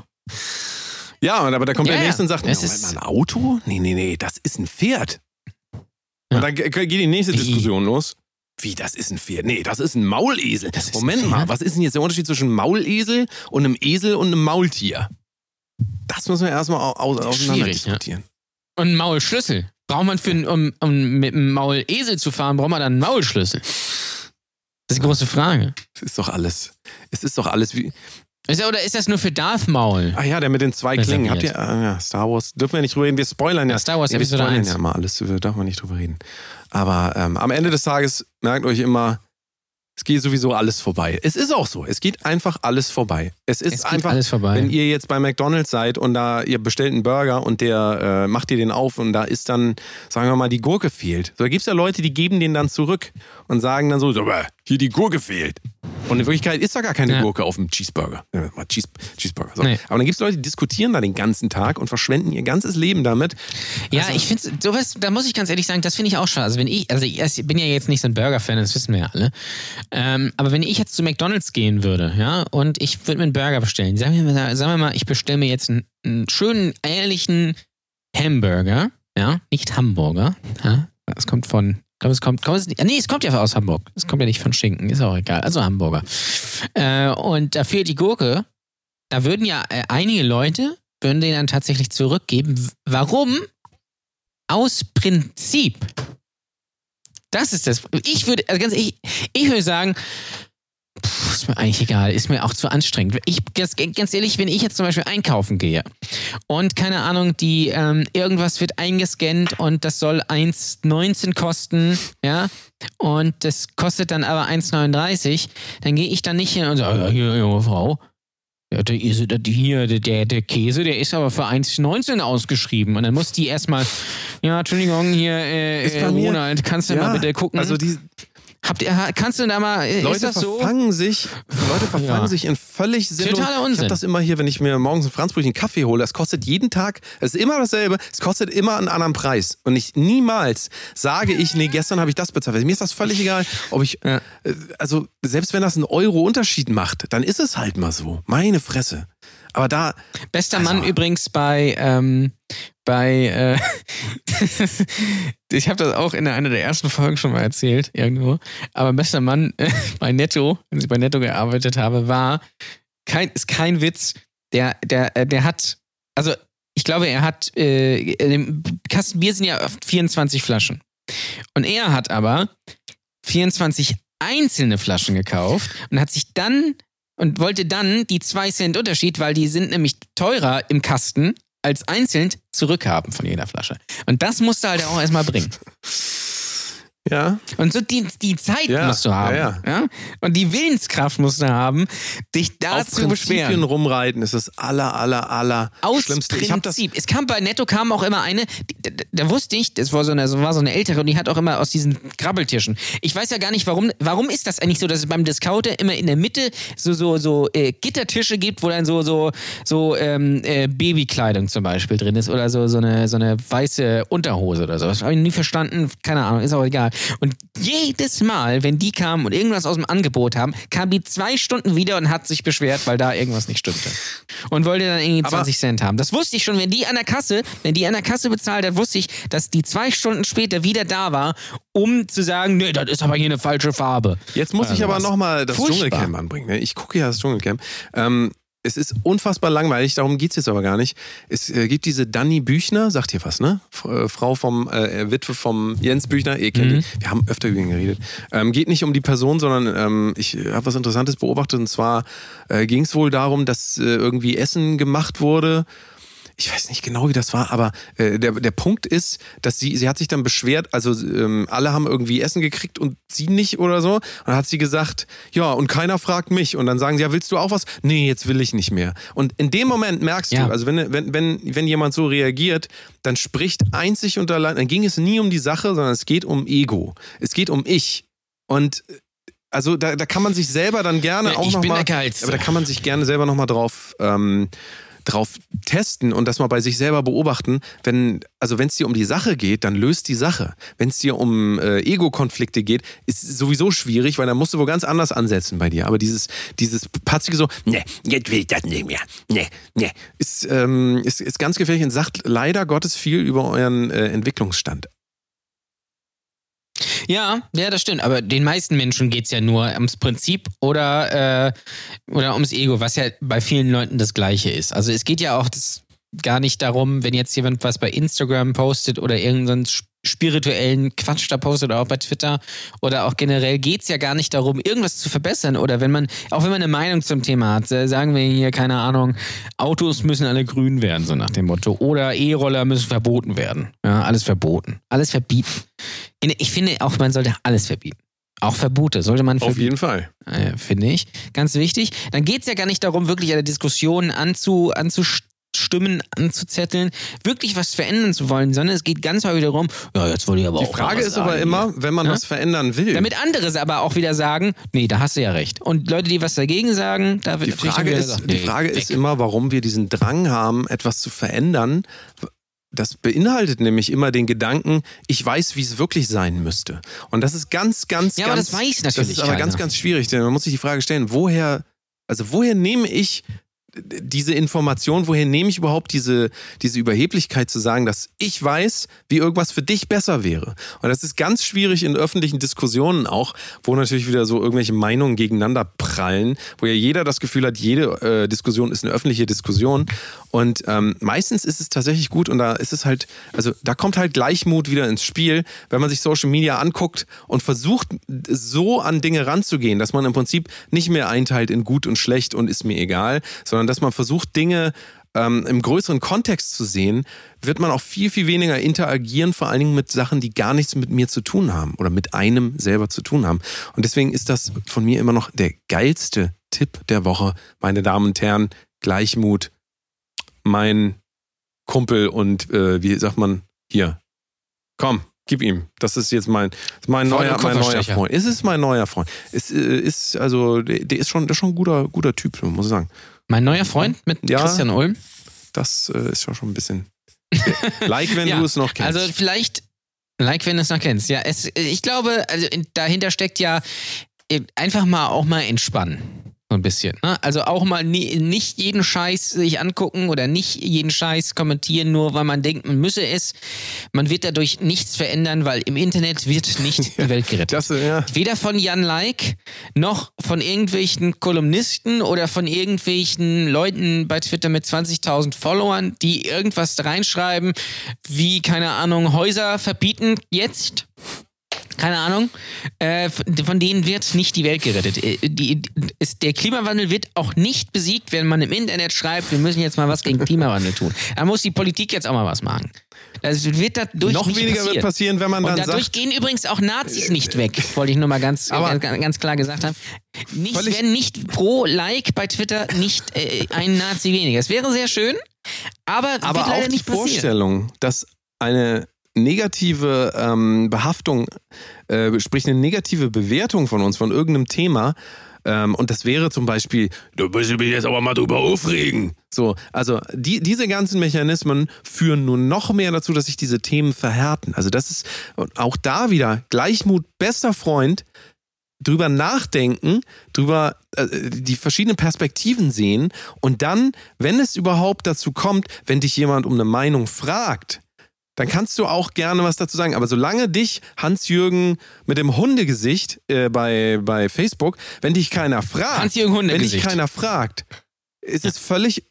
Ja, aber da kommt Ja, der nächste und sagt, Es Moment ist- mal, ein Auto? Nee, nee, nee, das ist ein Pferd. Ja. Und dann ge- geht die nächste Wie? Diskussion los. Wie, das ist ein Pferd? Nee, das ist ein Maulesel. Das ist Moment ein mal, was ist denn jetzt der Unterschied zwischen Maulesel und einem Esel und einem Maultier? Das müssen wir erstmal au au auseinander diskutieren. Und einen Maulschlüssel. Braucht man für einen, um, um mit einem Maulesel zu fahren, braucht man dann einen Maulschlüssel? Das ist die große Frage. Es ist doch alles. Es ist doch alles wie. Ist, oder ist das nur für Darth Maul? Ah ja, der mit den zwei Klingen. Habt ihr. Ah, ja, Star Wars. Dürfen wir nicht drüber reden. Wir spoilern ja. Ja, Star Wars wir Episode spoilern 1. ja mal alles. Da darf man nicht drüber reden. Aber ähm, am Ende des Tages merkt euch immer, es geht sowieso alles vorbei. Es ist auch so. Es geht einfach alles vorbei. Es ist Es geht einfach. alles vorbei. Wenn ihr jetzt bei McDonalds seid und da ihr bestellt einen Burger und der äh, macht ihr den auf und da ist dann, sagen wir mal, die Gurke fehlt. So, da gibt es ja Leute, die geben den dann zurück und sagen dann so, hier die Gurke fehlt. Und in Wirklichkeit ist da gar keine Ja. Gurke auf dem Cheeseburger. Ja, mal Cheese, Cheeseburger. So. Nee. Aber dann gibt es Leute, die diskutieren da den ganzen Tag und verschwenden ihr ganzes Leben damit. Ja, Also- ich finde sowas, da muss ich ganz ehrlich sagen, das finde ich auch schade. Also wenn ich, also ich ich bin ja jetzt nicht so ein Burger-Fan, das wissen wir ja alle. Ähm, aber wenn ich jetzt zu McDonalds gehen würde, ja, und ich würde mir einen Burger bestellen, sagen wir mal, sagen wir mal ich bestelle mir jetzt einen, einen schönen, ehrlichen Hamburger, ja, nicht Hamburger, ja, das kommt von, ich glaube, es kommt, kommt es, nee, es kommt ja aus Hamburg. Es kommt ja nicht von Schinken, ist auch egal. Also Hamburger. Äh, und fehlt die Gurke. Da würden ja äh, einige Leute, würden den dann tatsächlich zurückgeben. Warum? Aus Prinzip. Das ist das. Ich würde, also ganz ehrlich, ich würde sagen, pff, ist mir eigentlich egal, ist mir auch zu anstrengend. Ich, ganz, ganz ehrlich, wenn ich jetzt zum Beispiel einkaufen gehe und keine Ahnung, die ähm, irgendwas wird eingescannt und das soll 1,19 kosten, ja, und das kostet dann aber 1,39, dann gehe ich dann nicht hin und sage, ja, hier, junge Frau, ja, der, hier, der, der Käse, der ist aber für 1,19 ausgeschrieben. Und dann muss die erstmal, ja, Entschuldigung, hier, äh, Ronald, kannst du mal bitte gucken? Also die Habt ihr, kannst du da mal, äh, Leute ist das so? verfangen sich, Leute verfangen Ja. sich in völlig sinnlos. Totaler Ich Unsinn. habe das immer hier, wenn ich mir morgens einen Franzbrötchen Kaffee hole, das kostet jeden Tag, es ist immer dasselbe, es kostet immer einen anderen Preis. Und ich niemals sage ich, nee, gestern habe ich das bezahlt. Mir ist das völlig egal, ob ich, Ja. äh, also selbst wenn das einen Euro Unterschied macht, dann ist es halt mal so. Meine Fresse. Aber da, Bester Also- Mann übrigens bei, ähm, bei, äh, [laughs] ich habe das auch in einer der ersten Folgen schon mal erzählt, irgendwo. Aber bester Mann äh, bei Netto, wenn ich bei Netto gearbeitet habe, war, kein, ist kein Witz, der, der, äh, der hat, also ich glaube, er hat, äh, dem Kasten Bier sind ja oft 24 Flaschen. Und er hat aber 24 einzelne Flaschen gekauft und hat sich dann und wollte dann die 2 Cent Unterschied, weil die sind nämlich teurer im Kasten als einzeln zurückhaben von jeder Flasche. Und das musst du halt auch erstmal bringen. [laughs] ja, Und so die, die Zeit Ja, musst du haben. ja, Ja, Und die Willenskraft musst du haben, dich da auf zu Prinzipien beschweren. rumreiten ist das aller, aller, aller Aus Schlimmste. Habe das Prinzip. Es kam bei Netto kam auch immer eine, da, da wusste ich, das war so, eine, so war so eine ältere und die hat auch immer aus diesen Krabbeltischen. Ich weiß ja gar nicht, warum, warum ist das eigentlich so, dass es beim Discounter immer in der Mitte so, so, so äh, Gittertische gibt, wo dann so, so, so ähm, äh, Babykleidung zum Beispiel drin ist oder so, so, eine, so eine weiße Unterhose oder so. Das habe ich nie verstanden, keine Ahnung, ist auch egal. Und jedes Mal, wenn die kamen und irgendwas aus dem Angebot haben, kam die zwei Stunden wieder und hat sich beschwert, weil da irgendwas nicht stimmte. Und wollte dann irgendwie Aber- 20 Cent haben. Das wusste ich schon, wenn die an der Kasse, wenn die an der Kasse bezahlt hat, wusste ich, dass die zwei Stunden später wieder da war, um zu sagen, nee, das ist aber hier eine falsche Farbe. Jetzt muss ich Also aber was. nochmal das Furchtbar. Dschungelcamp anbringen. ne? Ich gucke ja das Dschungelcamp. Ähm, es ist unfassbar langweilig, darum geht's jetzt aber gar nicht. Es äh, gibt diese Danny Büchner, sagt ihr was, ne? F äh, Frau vom, äh, Witwe vom Jens Büchner, ihr kennt Mhm. die. Wir haben öfter über ihn geredet. Ähm, geht nicht um die Person, sondern ähm, ich habe was Interessantes beobachtet und zwar äh, ging es wohl darum, dass äh, irgendwie Essen gemacht wurde ich weiß nicht genau, wie das war, aber äh, der, der Punkt ist, dass sie, sie hat sich dann beschwert, also ähm, alle haben irgendwie Essen gekriegt und sie nicht oder so. Und dann hat sie gesagt, ja, und keiner fragt mich. Und dann sagen sie, ja, willst du auch was? Nee, jetzt will ich nicht mehr. Und in dem Moment merkst Ja. du, also wenn, wenn, wenn, wenn jemand so reagiert, dann spricht einzig und allein, dann ging es nie um die Sache, sondern es geht um Ego. Es geht um ich. Und äh, also da, da kann man sich selber dann gerne auch ich noch bin mal, aber da kann man sich gerne selber noch mal drauf ähm, drauf testen und das mal bei sich selber beobachten. Wenn also wenn es dir um die Sache geht, dann löst die Sache. Wenn es dir um äh, Ego-Konflikte geht, ist es sowieso schwierig, weil dann musst du wo ganz anders ansetzen bei dir. Aber dieses dieses patzige so, ne, jetzt will ich das nicht mehr, ne, ne, ist ähm, ist, ist ganz gefährlich und sagt leider Gottes viel über euren äh, Entwicklungsstand. Ja, ja, das stimmt. Aber den meisten Menschen geht es ja nur ums Prinzip oder, äh, oder ums Ego, was ja bei vielen Leuten das Gleiche ist. Also es geht ja auch das gar nicht darum, wenn jetzt jemand was bei Instagram postet oder irgendeinen sp- spirituellen Quatsch da postet oder auch bei Twitter oder auch generell geht es ja gar nicht darum, irgendwas zu verbessern oder wenn man, auch wenn man eine Meinung zum Thema hat, sagen wir hier, keine Ahnung, Autos müssen alle grün werden, so nach dem Motto, oder E-Roller müssen verboten werden. Ja, alles verboten. Alles verbieten. Ich finde auch, man sollte alles verbieten. Auch Verbote sollte man Auf verbieten jeden Fall. äh, finde ich. Ganz wichtig. Dann geht es ja gar nicht darum, wirklich eine Diskussion anzu, anzustimmen, anzuzetteln, wirklich was verändern zu wollen, sondern es geht ganz häufig darum, ja, jetzt wollte ich aber Die auch mal Frage ist aber immer, hier. wenn man Ja? was verändern will. Damit andere es aber auch wieder sagen, nee, da hast du ja recht. Und Leute, die was dagegen sagen, da wird Die Frage, ist, gesagt, die nee, Frage weg. ist immer, warum wir diesen Drang haben, etwas zu verändern. Das beinhaltet nämlich immer den Gedanken, ich weiß, wie es wirklich sein müsste. Und das ist ganz, ganz, Ja, aber ganz. das weiß Das natürlich ist aber ganz, keiner. ganz schwierig, denn man muss sich die Frage stellen, woher, also woher nehme ich diese Information, woher nehme ich überhaupt diese, diese Überheblichkeit zu sagen, dass ich weiß, wie irgendwas für dich besser wäre? Und das ist ganz schwierig in öffentlichen Diskussionen auch, wo natürlich wieder so irgendwelche Meinungen gegeneinander prallen, wo ja jeder das Gefühl hat, jede äh, Diskussion ist eine öffentliche Diskussion. Und ähm, meistens ist es tatsächlich gut und da ist es halt, also da kommt halt Gleichmut wieder ins Spiel, wenn man sich Social Media anguckt und versucht, so an Dinge ranzugehen, dass man im Prinzip nicht mehr einteilt in gut und schlecht und ist mir egal, sondern dass man versucht, Dinge ähm, im größeren Kontext zu sehen, wird man auch viel, viel weniger interagieren, vor allen Dingen mit Sachen, die gar nichts mit mir zu tun haben oder mit einem selber zu tun haben. Und deswegen ist das von mir immer noch der geilste Tipp der Woche, meine Damen und Herren. Gleichmut, mein Kumpel und äh, wie sagt man hier? Komm, gib ihm. Das ist jetzt mein, mein, neuer, und mein neuer. Freund. Es ist mein neuer Freund. Es äh, ist also, der, der ist schon, der ist schon ein guter, guter Typ, muss ich sagen. Mein neuer Freund mit Ja. Christian Ulm. Das äh, ist schon schon ein bisschen. [laughs] like, wenn Ja, du es noch kennst. Also vielleicht, like wenn du es noch kennst. Ja, es, ich glaube, also in- dahinter steckt ja äh, einfach mal auch mal entspannen. Bisschen. Ne? Also auch mal nie, nicht jeden Scheiß sich angucken oder nicht jeden Scheiß kommentieren, nur weil man denkt, man müsse es. Man wird dadurch nichts verändern, weil im Internet wird nicht [laughs] die Welt gerettet. das, ja. Weder von Jan Like noch von irgendwelchen Kolumnisten oder von irgendwelchen Leuten bei Twitter mit 20.000 Followern, die irgendwas reinschreiben, wie, keine Ahnung, Häuser verbieten jetzt. Keine Ahnung. Äh, von denen wird nicht die Welt gerettet. Äh, Die, ist, der Klimawandel wird auch nicht besiegt, wenn man im Internet schreibt, wir müssen jetzt mal was gegen Klimawandel tun. Da muss die Politik jetzt auch mal was machen. Das wird dadurch Noch weniger passieren. wird passieren, wenn man Und dann dadurch sagt. gehen übrigens auch Nazis nicht weg, wollte ich nur mal ganz, ganz, ganz klar gesagt haben. Nicht, wenn nicht pro Like bei Twitter nicht äh, ein Nazi weniger. Es wäre sehr schön, aber, Aber wird leider auch die nicht passieren. Vorstellung, dass eine negative ähm, Behaftung, äh, sprich eine negative Bewertung von uns, von irgendeinem Thema, ähm, und das wäre zum Beispiel, du musst mich jetzt aber mal drüber aufregen. So, also die, diese ganzen Mechanismen führen nur noch mehr dazu, dass sich diese Themen verhärten. Also das ist auch da wieder Gleichmut, bester Freund, drüber nachdenken, drüber äh, die verschiedenen Perspektiven sehen und dann, wenn es überhaupt dazu kommt, wenn dich jemand um eine Meinung fragt, dann kannst du auch gerne was dazu sagen. Aber solange dich Hans-Jürgen mit dem Hundegesicht äh, bei, bei Facebook, wenn dich keiner fragt, Hans-Jürgen wenn dich keiner fragt, ist es völlig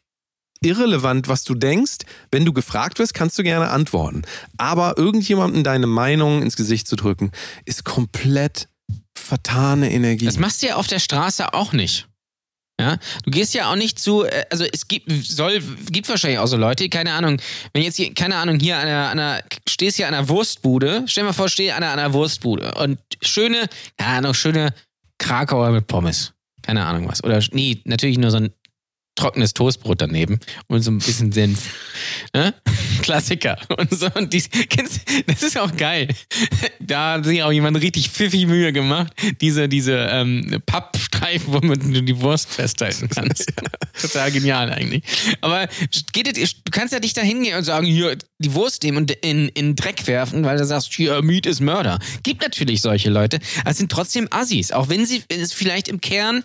irrelevant, was du denkst. Wenn du gefragt wirst, kannst du gerne antworten. Aber irgendjemandem deine Meinung ins Gesicht zu drücken, ist komplett vertane Energie. Das machst du ja auf der Straße auch nicht. Ja, du gehst ja auch nicht zu, äh, also es gibt, soll, gibt wahrscheinlich auch so Leute, keine Ahnung, wenn jetzt hier, keine Ahnung, hier an einer, an einer stehst hier an einer Wurstbude, stell dir mal vor, steh an einer, an einer Wurstbude und schöne, keine Ahnung, schöne Krakauer mit Pommes. Keine Ahnung was. Oder, nee, natürlich nur so ein trockenes Toastbrot daneben und so ein bisschen Senf. Ne? [laughs] Klassiker. Und so, und die, kennst, das ist auch geil. Da hat sich auch jemand richtig pfiffig Mühe gemacht. Diese, diese ähm, Pappstreifen, womit du die Wurst festhalten kannst. [laughs] Total genial eigentlich. Aber geht es, du kannst ja nicht da hingehen und sagen, hier, die Wurst nehmen und in, in Dreck werfen, weil du sagst, hier, Meat ist Mörder. Gibt natürlich solche Leute. Aber es sind trotzdem Assis. Auch wenn sie es vielleicht im Kern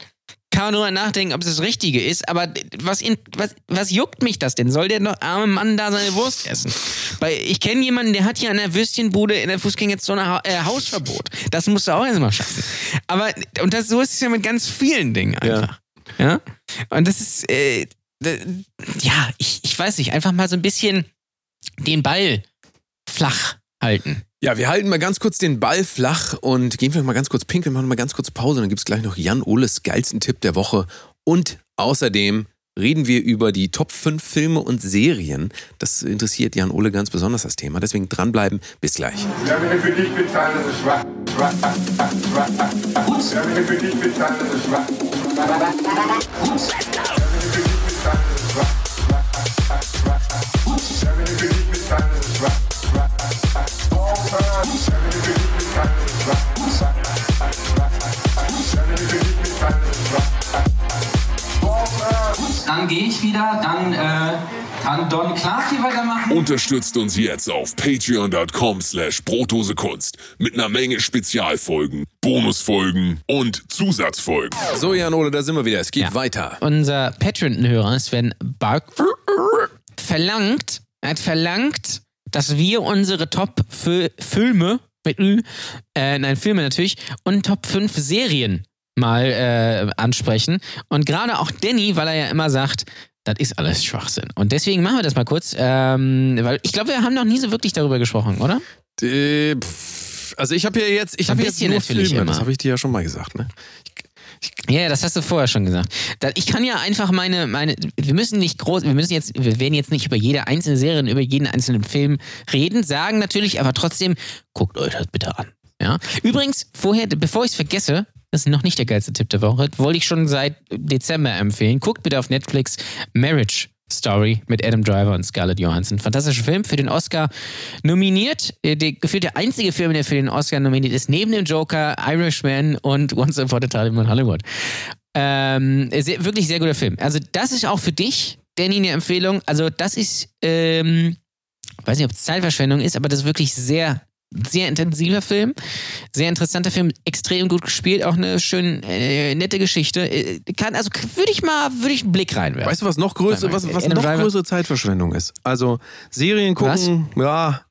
kann man nur nachdenken, ob es das Richtige ist, aber was, in, was, was juckt mich das denn? Soll der noch arme Mann da seine Wurst essen? Weil ich kenne jemanden, der hat hier an der Würstchenbude in der Fußgängerzone ha äh, Hausverbot. Das musst du auch erstmal schaffen. Aber, und das, so ist es ja mit ganz vielen Dingen einfach. Ja. Und das ist, äh, d- ja, ich, ich weiß nicht, einfach mal so ein bisschen den Ball flach halten. Ja, wir halten mal ganz kurz den Ball flach und gehen vielleicht mal ganz kurz pinkeln, machen mal ganz kurz Pause. Dann gibt es gleich noch Jan Oles geilsten Tipp der Woche. Und außerdem reden wir über die Top 5 Filme und Serien. Das interessiert Jan Ole ganz besonders das Thema. Deswegen dranbleiben. Bis gleich. Ja, wenn ich für dich bezahlen, das ist schwach. Schwach, schwach, schwach. Gut. Ja, wenn ich für dich bezahlen, das ist schwach. Gut. Wenn ich Dann gehe ich wieder. Dann äh, kann Don Clark hier weitermachen. Unterstützt uns jetzt auf patreon.com slash brotosekunst mit einer Menge Spezialfolgen, Bonusfolgen und Zusatzfolgen. So, Jan Ole, da sind wir wieder. Es geht Ja. weiter. Unser Patreon-Hörer, Sven Bark, verlangt, er hat verlangt, dass wir unsere Top-Filme mit Ü, äh, nein, Filme natürlich, und Top 5 Serien mal äh, ansprechen. Und gerade auch Danny, weil er ja immer sagt, das ist alles Schwachsinn. Und deswegen machen wir das mal kurz, ähm, weil ich glaube, wir haben noch nie so wirklich darüber gesprochen, oder? Äh, pff, also ich habe ja jetzt, ich habe jetzt nur Filme. immer. Das habe ich dir ja schon mal gesagt, ne? Ja, das hast du vorher schon gesagt. Ich kann ja einfach meine, meine, wir müssen nicht groß, wir müssen jetzt, wir werden jetzt nicht über jede einzelne Serie, und über jeden einzelnen Film reden, sagen natürlich, aber trotzdem, guckt euch das bitte an. Ja. Übrigens, vorher, bevor ich es vergesse, das ist noch nicht der geilste Tipp der Woche, wollte ich schon seit Dezember empfehlen. Guckt bitte auf Netflix Marriage Story mit Adam Driver und Scarlett Johansson. Fantastischer Film, für den Oscar nominiert. Äh, Der, gefühlt der einzige Film, der für den Oscar nominiert ist, neben dem Joker, Irishman und [laughs] Once Upon a Time in Hollywood. Ähm, sehr, wirklich sehr guter Film. Also, das ist auch für dich, Danny, eine Empfehlung. Also, das ist, ähm, weiß nicht, ob es Zeitverschwendung ist, aber das ist wirklich sehr, sehr intensiver Film. Sehr interessanter Film, extrem gut gespielt, auch eine schön äh, nette Geschichte. Äh, Kann, also würde ich mal, würde ich einen Blick reinwerfen. Weißt du, was noch größere, was, was noch größere Zeitverschwendung ist? Also Serien gucken, ja,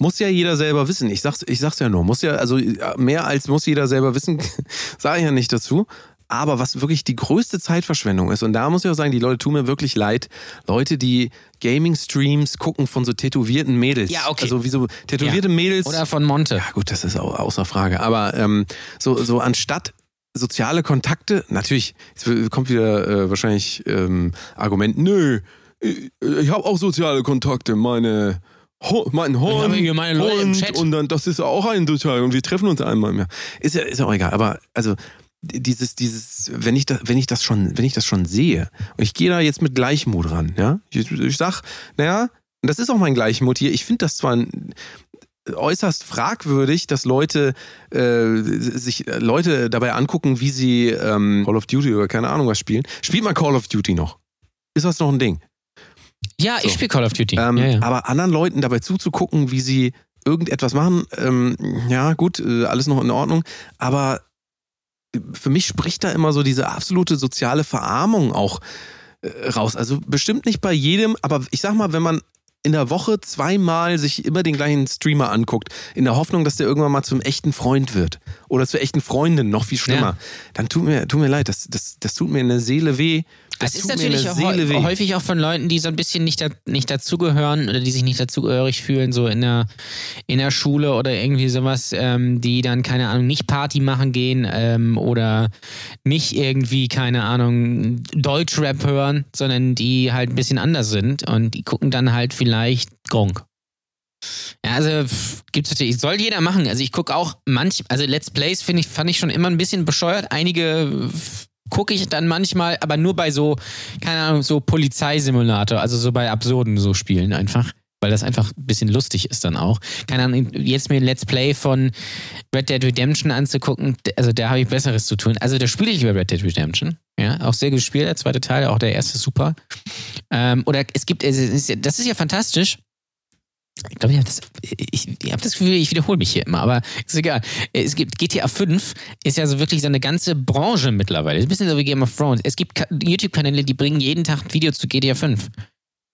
muss ja jeder selber wissen. Ich sag's, ich sag's ja nur, muss ja, also mehr als muss jeder selber wissen, [laughs] sage ich ja nicht dazu. Aber was wirklich die größte Zeitverschwendung ist, und da muss ich auch sagen, die Leute tun mir wirklich leid, Leute, die Gaming-Streams gucken von so tätowierten Mädels. Ja, okay. Also wie so tätowierte Ja. Mädels. Oder von Monte. Ja, gut, das ist au- außer Frage. Aber ähm, so, so anstatt soziale Kontakte, natürlich, jetzt kommt wieder äh, wahrscheinlich ähm, Argument, nö, ich, ich habe auch soziale Kontakte, meine Ho mein hier meine Leute im Hund Chat. und dann das ist auch ein sozial und wir treffen uns einmal mehr. Ist ja, ist ja auch egal, aber also dieses, dieses, wenn ich das, wenn ich das schon, wenn ich das schon sehe, und ich gehe da jetzt mit Gleichmut ran, ja, ich, ich sag, naja, und das ist auch mein Gleichmut hier, ich finde das zwar ein, äußerst fragwürdig, dass Leute äh, sich Leute dabei angucken, wie sie ähm, Call of Duty oder keine Ahnung was spielen. Spielt mal Call of Duty noch. Ist das noch ein Ding? Ja, ich So. spiele Call of Duty. Ähm, ja, ja. Aber anderen Leuten dabei zuzugucken, wie sie irgendetwas machen, ähm, ja gut, äh, alles noch in Ordnung. Aber für mich spricht da immer so diese absolute soziale Verarmung auch äh, raus. Also bestimmt nicht bei jedem, aber ich sag mal, wenn man in der Woche zweimal sich immer den gleichen Streamer anguckt, in der Hoffnung, dass der irgendwann mal zum echten Freund wird oder zur echten Freundin, noch viel schlimmer, dann tut mir, tut mir leid, das, das, das tut mir in der Seele weh. Das Es ist natürlich auch häufig auch von Leuten, die so ein bisschen nicht, da, nicht dazugehören oder die sich nicht dazugehörig fühlen, so in der, in der Schule oder irgendwie sowas, ähm, die dann, keine Ahnung, nicht Party machen gehen ähm, oder nicht irgendwie, keine Ahnung, Deutschrap hören, sondern die halt ein bisschen anders sind und die gucken dann halt vielleicht Gronk. Ja, also gibt's natürlich, soll jeder machen. Also ich gucke auch manch, also Let's Plays finde ich, fand ich schon immer ein bisschen bescheuert. Einige gucke ich dann manchmal, aber nur bei so, keine Ahnung, so Polizeisimulator, also so bei absurden so Spielen einfach. Weil das einfach ein bisschen lustig ist dann auch. Keine Ahnung, jetzt mir ein Let's Play von Red Dead Redemption anzugucken, also da habe ich Besseres zu tun. Also da spiele ich über Red Dead Redemption. Ja, auch sehr gespielt, der zweite Teil, auch der erste super. Ähm, oder es gibt, das ist ja fantastisch. Ich glaube, ich habe das, ich, ich hab das Gefühl, ich wiederhole mich hier immer, aber ist egal. Es gibt GTA 5, ist ja so wirklich so eine ganze Branche mittlerweile. Ist ein bisschen so wie Game of Thrones. Es gibt Ka- YouTube-Kanäle, die bringen jeden Tag ein Video zu GTA 5.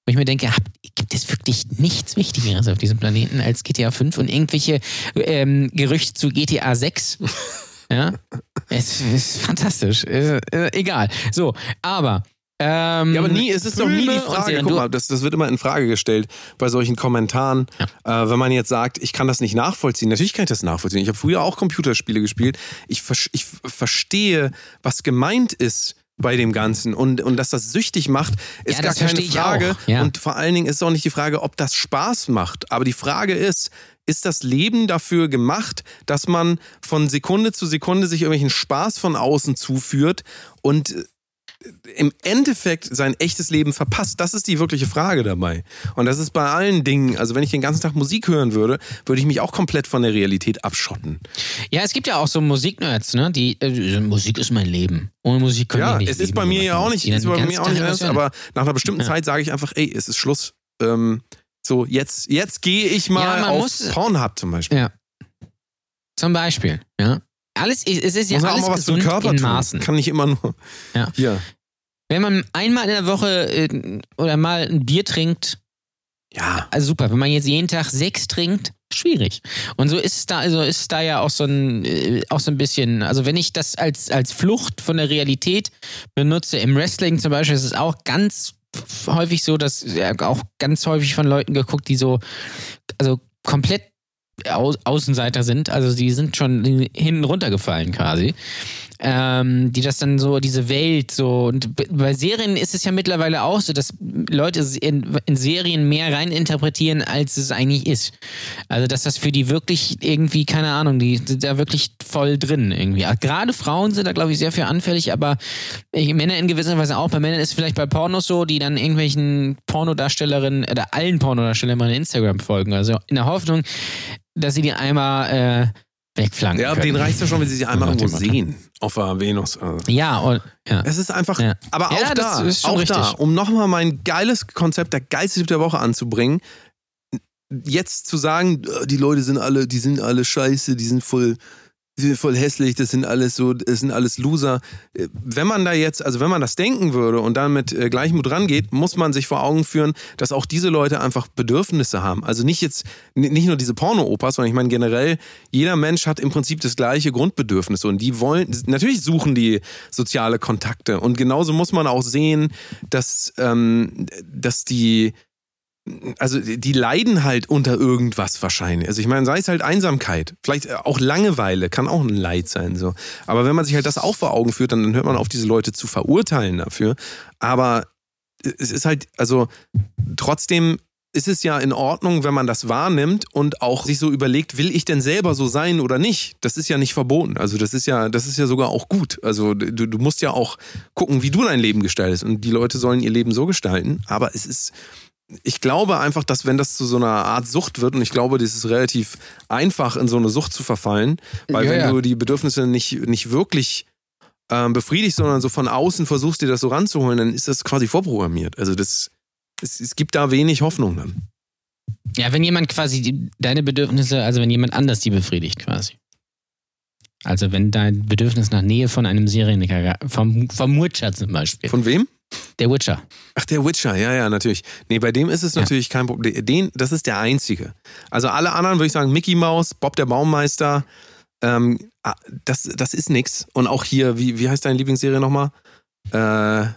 Wo ich mir denke, gibt es wirklich nichts Wichtigeres auf diesem Planeten als GTA 5 und irgendwelche ähm, Gerüchte zu GTA 6? [laughs] ja, es ist fantastisch. Äh, äh, egal. So, aber. Ähm, Ja, aber nie, es ist doch nie die Filme Frage, guck mal, das, das wird immer in Frage gestellt bei solchen Kommentaren, äh, wenn man jetzt sagt, ich kann das nicht nachvollziehen. Natürlich kann ich das nachvollziehen. Ich habe früher auch Computerspiele gespielt. Ich, ich verstehe, was gemeint ist bei dem Ganzen und, und dass das süchtig macht, ist Ja, gar keine Frage. ja. Und vor allen Dingen ist auch nicht die Frage, ob das Spaß macht. Aber die Frage ist, ist das Leben dafür gemacht, dass man von Sekunde zu Sekunde sich irgendwelchen Spaß von außen zuführt und im Endeffekt sein echtes Leben verpasst. Das ist die wirkliche Frage dabei. Und das ist bei allen Dingen, also wenn ich den ganzen Tag Musik hören würde, würde ich mich auch komplett von der Realität abschotten. Ja, es gibt ja auch so Musiknerds, ne? Die äh, Musik ist mein Leben. Ohne Musik können Ja, wir nicht es ist bei mir ja auch nicht, ist bei mir auch nicht anders, aber nach einer bestimmten Ja. Zeit sage ich einfach, ey, es ist Schluss. Ähm, so, jetzt, jetzt gehe ich mal Ja, auf muss- Pornhub zum Beispiel. Ja. Zum Beispiel, ja. Alles, es ist ja Muss auch alles mal was für den gesund Körper in tun. Maßen. Kann nicht immer nur. Ja. Hier. Wenn man einmal in der Woche äh, oder mal ein Bier trinkt, Ja. also super. Wenn man jetzt jeden Tag sechs trinkt, schwierig. Und so ist es da, also ist da ja auch so ein, äh, auch so ein bisschen, also wenn ich das als, als Flucht von der Realität benutze, im Wrestling zum Beispiel, ist es auch ganz häufig so, dass ja, auch ganz häufig von Leuten geguckt, die so, also komplett Au Außenseiter sind, also die sind schon hinten runtergefallen quasi. Ähm, die das dann so, diese Welt so, und bei Serien ist es ja mittlerweile auch so, dass Leute in, in Serien mehr reininterpretieren, als es eigentlich ist. Also, dass das für die wirklich irgendwie, keine Ahnung, die sind da wirklich voll drin irgendwie. Ah, Gerade Frauen sind da, glaube ich, sehr für anfällig, aber Männer in gewisser Weise auch. Bei Männern ist es vielleicht bei Pornos so, die dann irgendwelchen Pornodarstellerinnen oder allen Pornodarstellern mal Instagram folgen. Also in der Hoffnung, dass sie die einmal äh, wegflanken. Ja, können. denen reicht ja schon, wenn sie sie einmal irgendwo sehen. Auf der Venus. Also. Ja, und, ja. Es ist einfach, Ja. aber auch Ja, das da, auch richtig. da, um nochmal mein geiles Konzept, der geilste Tipp der Woche anzubringen, jetzt zu sagen, äh, die Leute sind alle, die sind alle scheiße, die sind voll, die sind voll hässlich, das sind alles so, das sind alles Loser. Wenn man da jetzt, also wenn man das denken würde und dann mit äh, Gleichmut rangeht, muss man sich vor Augen führen, dass auch diese Leute einfach Bedürfnisse haben. Also nicht jetzt, nicht nur diese Porno-Opas, sondern ich meine generell, jeder Mensch hat im Prinzip das gleiche Grundbedürfnis und die wollen, natürlich suchen die soziale Kontakte und genauso muss man auch sehen, dass, ähm, dass die, also die leiden halt unter irgendwas wahrscheinlich. Also ich meine, sei es halt Einsamkeit, vielleicht auch Langeweile, kann auch ein Leid sein. So. Aber wenn man sich halt das auch vor Augen führt, dann hört man auf, diese Leute zu verurteilen dafür. Aber es ist halt, also trotzdem ist es ja in Ordnung, wenn man das wahrnimmt und auch sich so überlegt, will ich denn selber so sein oder nicht? Das ist ja nicht verboten. Also das ist ja, das ist ja sogar auch gut. Also du, du musst ja auch gucken, wie du dein Leben gestaltest. Und die Leute sollen ihr Leben so gestalten. Aber es ist, ich glaube einfach, dass wenn das zu so einer Art Sucht wird, und ich glaube, das ist relativ einfach, in so eine Sucht zu verfallen, weil Ja, wenn ja. du die Bedürfnisse nicht, nicht wirklich ähm, befriedigst, sondern so von außen versuchst, dir das so ranzuholen, dann ist das quasi vorprogrammiert. Also das, es, es gibt da wenig Hoffnung dann. Ja, wenn jemand quasi die, deine Bedürfnisse, also wenn jemand anders die befriedigt quasi. Also wenn dein Bedürfnis nach Nähe von einem Serienmörder, vom, vom Witcher zum Beispiel. Von wem? Der Witcher. Ach, der Witcher, ja, ja, natürlich. Nee, bei dem ist es Ja. natürlich kein Problem. Den, das ist der einzige. Also alle anderen würde ich sagen, Mickey Mouse, Bob der Baumeister, ähm, ah, das, das ist nix. Und auch hier, wie, wie heißt deine Lieblingsserie nochmal? Äh,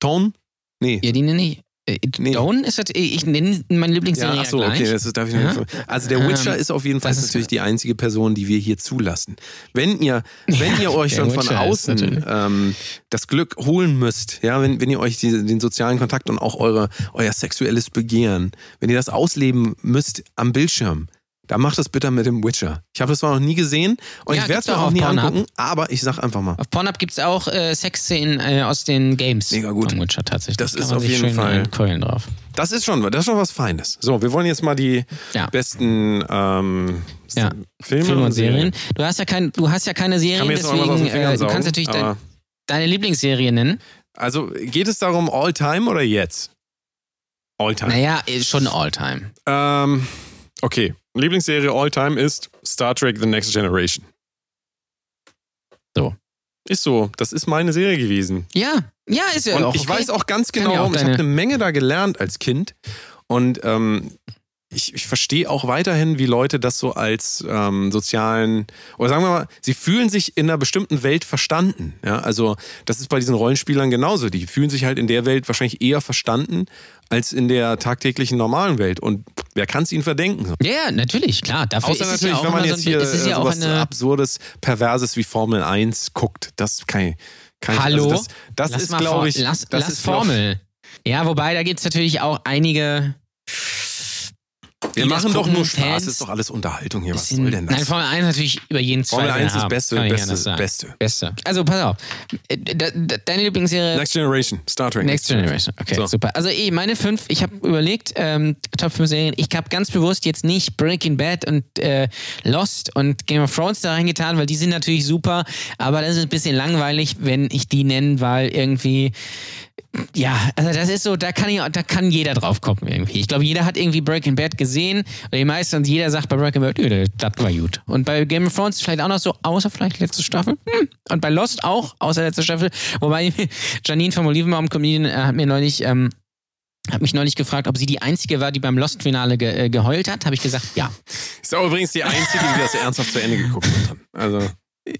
Tone? Nee. Ja, die nenne ich. Äh, Nee. Dawn ist das, ich nenne meine Lieblingsserie Ja, ja, ach so, gleich. okay, das ist, darf ich Ja. nicht. Also der Witcher Ähm, ist auf jeden Fall natürlich die einzige Person, die wir hier zulassen. Wenn ihr, wenn Ja, ihr euch schon von außen ähm, das Glück holen müsst, ja, wenn, wenn ihr euch die, den sozialen Kontakt und auch eure, euer sexuelles Begehren, wenn ihr das ausleben müsst am Bildschirm, dann macht das bitte mit dem Witcher. Ich habe das zwar noch nie gesehen und Ja, ich werde es mir auch auch nie Pornhub. angucken, aber ich sag einfach mal. Auf Pornhub gibt es auch äh, Sexszenen äh, aus den Games. Mega gut. Vom Witcher tatsächlich. Das kann ist auf jeden Fall- einkeulen drauf. Das ist schon, das ist schon was Feines. So, wir wollen jetzt mal die Ja. besten ähm, Ja. Filme, Filme und Serien. Du hast ja, kein, du hast ja keine Serien, deswegen äh, du kannst natürlich dein, deine Lieblingsserie nennen. Also geht es darum all time oder jetzt? All time. Naja, äh, schon Alltime. Ähm, okay. Lieblingsserie all time ist Star Trek The Next Generation. So. Ist so. Das ist meine Serie gewesen. Ja, ja, ist ja Und auch. ich okay. weiß auch ganz genau, ja auch ich habe eine Menge da gelernt als Kind. Und ähm, ich, ich verstehe auch weiterhin, wie Leute das so als ähm, sozialen, oder sagen wir mal, sie fühlen sich in einer bestimmten Welt verstanden. Ja, also das ist bei diesen Rollenspielern genauso. Die fühlen sich halt in der Welt wahrscheinlich eher verstanden als in der tagtäglichen normalen Welt. Und wer kann es ihnen verdenken? Ja, ja, natürlich, klar. Dafür Außer ist es natürlich, ja auch wenn man jetzt so ein, hier es ist ja äh, auch sowas eine. Absurdes, Perverses wie Formel 1 guckt. Das kann ich. Kann Hallo? also das das ist, glaube ich. Lass, das lass ist, Formel. Ja, wobei, da gibt es natürlich auch einige. Wir machen doch nur Spaß, Fans, ist doch alles Unterhaltung hier. Was soll denn das? Nein, Formel 1 natürlich über jeden Formel Zweifel 1 ist haben. beste, Kann ich beste, sagen. beste. Beste. Also pass auf. Äh, de- de- Deine Lieblingsserie Next Generation, Star Trek. Next Generation. Okay, So. super. Also eh, meine fünf, ich habe überlegt, ähm, Top 5 Serien. Ich habe ganz bewusst jetzt nicht Breaking Bad und äh, Lost und Game of Thrones da reingetan, weil die sind natürlich super, aber das ist ein bisschen langweilig, wenn ich die nenne, weil irgendwie ja, also das ist so, da kann ich, da kann jeder drauf kommen irgendwie. Ich glaube, jeder hat irgendwie Breaking Bad gesehen oder die meisten und jeder sagt bei Breaking Bad, nö, das war gut. Und bei Game of Thrones vielleicht auch noch so, außer vielleicht letzte Staffel. Hm. Und bei Lost auch, außer letzte Staffel. Wobei [laughs] Janine vom Olivenbaum Comedian äh, hat mir neulich ähm, hat mich neulich gefragt, ob sie die einzige war, die beim Lost-Finale ge äh, geheult hat. Habe ich gesagt, ja. Ist auch übrigens die einzige, die das ernsthaft zu Ende geguckt hat. Also,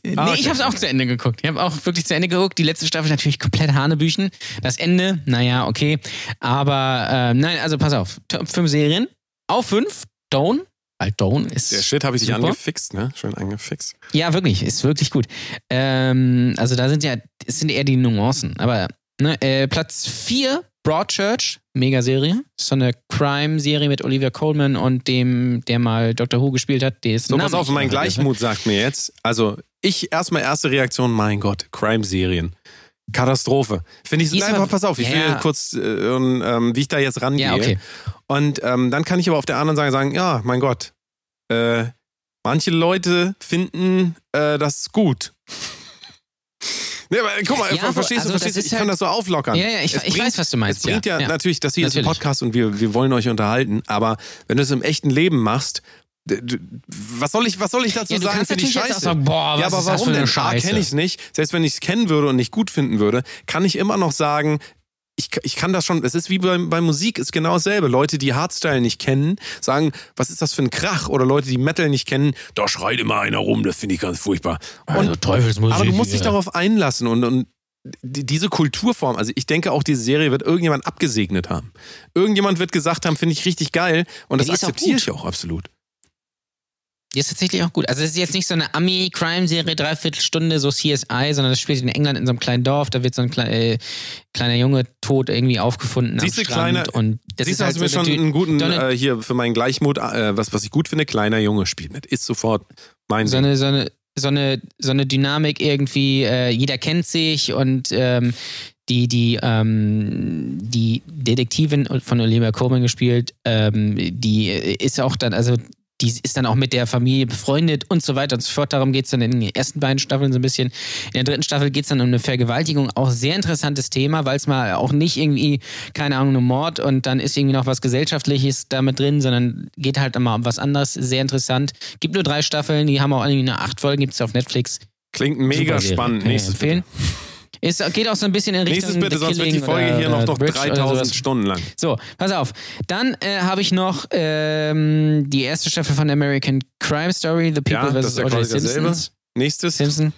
nee, okay. ich habe es auch zu Ende geguckt. Ich habe auch wirklich zu Ende geguckt. Die letzte Staffel natürlich komplett Hanebüchen. Das Ende, naja, okay. Aber äh, nein, also pass auf. Top 5 Serien. Auf 5, Dawn. Weil Dawn ist. der Shit habe ich dich super. angefixt, ne? Schön angefixt. Ja, wirklich, ist wirklich gut. Ähm, also da sind ja, es sind eher die Nuancen. Aber ne, äh, Platz 4, Broadchurch, Megaserie. So eine Crime-Serie mit Olivia Colman und dem, der mal Doctor Who gespielt hat. Der ist So, pass auf, mein Gleichmut sagt mir jetzt, also ich erstmal erste Reaktion, mein Gott, Crime-Serien. Katastrophe. Finde ich, Diesmal- einfach, pass auf, ich Ja. will kurz, äh, ähm, wie ich da jetzt rangehe. Ja, okay. Und ähm, dann kann ich aber auf der anderen Seite sagen, ja, mein Gott, äh, manche Leute finden äh, das gut. [laughs] Nee, aber guck mal, Ja, verstehst also du, das verstehst du, ich kann halt- das so auflockern. Ja, ja, ich- Es ich weiß, was du meinst, Es bringt ja, ja. Natürlich, das hier ist ein Natürlich. Podcast und wir, wir wollen euch unterhalten, aber wenn du es im echten Leben machst, was soll ich, was soll ich dazu Ja, du sagen? kannst Finde ich scheiße. sagen, boah, was ja, aber ist das warum für eine denn? A, Scheiße? kenne ich es nicht. Selbst wenn ich es kennen würde und nicht gut finden würde, kann ich immer noch sagen, ich, ich kann das schon, es ist wie bei, bei Musik, ist genau dasselbe. Leute, die Hardstyle nicht kennen, sagen, was ist das für ein Krach? Oder Leute, die Metal nicht kennen, da schreit immer einer rum, das finde ich ganz furchtbar. Also Teufelsmusik. Aber du musst dich ja. darauf einlassen und, und die- diese Kulturform, also ich denke auch, diese Serie wird irgendjemand abgesegnet haben. Irgendjemand wird gesagt haben, finde ich richtig geil und das Ja, auch akzeptiere ich auch absolut. Die ist tatsächlich auch gut. Also es ist jetzt nicht so eine Ami-Crime-Serie, Dreiviertelstunde, so CSI, sondern das spielt in England in so einem kleinen Dorf. Da wird so ein klei äh, kleiner Junge tot irgendwie aufgefunden Siehst am du, Strand. kleiner- und das Siehst ist halt hast du mir so schon einen guten, äh, hier für meinen Gleichmut, äh, was, was ich gut finde, kleiner Junge spielt mit. Ist sofort mein so eine, so eine, so eine, so eine Dynamik irgendwie, äh, jeder kennt sich und ähm, die, die, ähm, die Detektivin von Olivia Colman gespielt, ähm, die ist auch dann, also die ist dann auch mit der Familie befreundet und so weiter und so fort. Darum geht es dann in den ersten beiden Staffeln so ein bisschen. In der dritten Staffel geht es dann um eine Vergewaltigung. Auch sehr interessantes Thema, weil es mal auch nicht irgendwie, keine Ahnung, um Mord und dann ist irgendwie noch was Gesellschaftliches damit drin, sondern geht halt immer um was anderes. Sehr interessant. Gibt nur drei Staffeln, die haben auch irgendwie nur acht Folgen, gibt es auf Netflix. Klingt mega Super spannend. Nächstes empfehlen. bitte. Ist, geht auch so ein bisschen in Richtung Nächstes bitte, sonst wird die Folge hier noch, noch The Bridge oder 3000 sowas. Stunden lang. So, pass auf. Dann äh, habe ich noch ähm, die erste Staffel von American Crime Story, The People Ja, das vs. O.J. Simpsons. Nächstes. Simpson.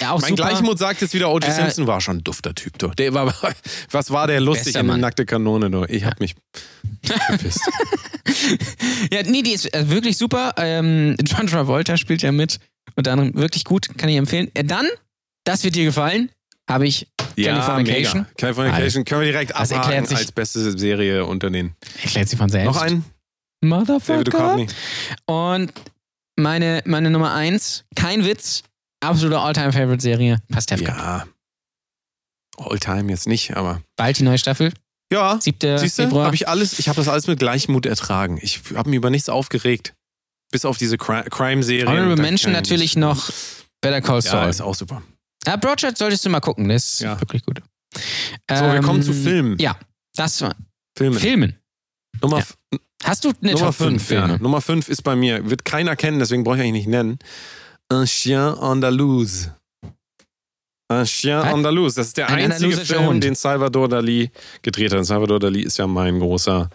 Ja, auch [laughs] Mein super. Gleichmut sagt jetzt wieder, O.J. Äh, Simpson war schon ein dufter Typ. Du. Der war, [laughs] was war der lustig in der nackte Kanone? Du. Ich hab mich gepisst. [laughs] Ja, nee, die ist äh, wirklich super. Ähm, John Travolta spielt ja mit. Unter anderem wirklich gut, kann ich empfehlen. Äh, dann, das wird dir gefallen, habe ich Californication. mega. Californication können wir direkt Das abhaken sich- als beste Serie unter den. Erklärt sie von selbst. Noch ein? David Motherfucker. Und meine, meine Nummer eins, kein Witz, absolute All-Time-Favorite-Serie, Pastewka. Ja. Alltime jetzt nicht, aber. Bald die neue Staffel, Ja, 7. siehst du, Februar. habe ich alles, ich habe das alles mit Gleichmut ertragen. Ich habe mich über nichts aufgeregt. Bis auf diese Cri- Crime-Serie. Honorable ich natürlich noch Better Call Ja, Saul. ist auch super. Ja, Broadchurch solltest du mal gucken, das ist Ja. wirklich gut. So, wir kommen zu Ähm, Filmen. Ja, das war Filmen. Filmen. Nummer, Ja. Hast du eine Nummer Top 5 5, ja. Nummer 5 ist bei mir. Wird keiner kennen, deswegen brauche ich eigentlich nicht nennen. Un Chien Andalous. Un Chien Was? Andalous. Das ist der Ein einzige Film, Hund. den Salvador Dali gedreht hat. Und Salvador Dali ist ja mein großer,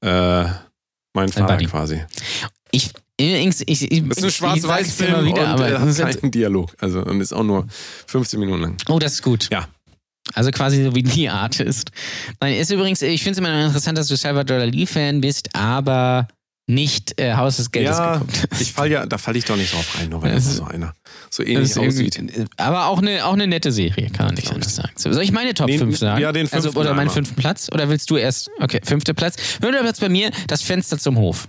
äh, mein Vater quasi. Ich, übrigens, ich, ich, Das ist ein ich Schwarz-Weiß-Film und aber er das hat ist, keinen Dialog. Also, und ist auch nur 15 Minuten lang. Oh, das ist gut. Ja. Also quasi so wie die Artist. Nein, ist übrigens, ich finde es immer noch interessant, dass du Salvador Dali-Fan bist, aber nicht äh, Haus des Geldes Ja, geguckt [laughs] ich fall ja, da falle ich doch nicht drauf rein, nur weil Das ist- so einer so Das ähnlich aussieht. irgendwie- Aber auch eine, auch eine nette Serie, kann man nicht anders sagen. So, soll ich meine Top Den- 5 sagen? ja, den also, fünften Oder meinen einmal. fünften Platz? Oder willst du erst? Okay, fünfter Platz. Fünfter Platz bei mir, das Fenster zum Hof.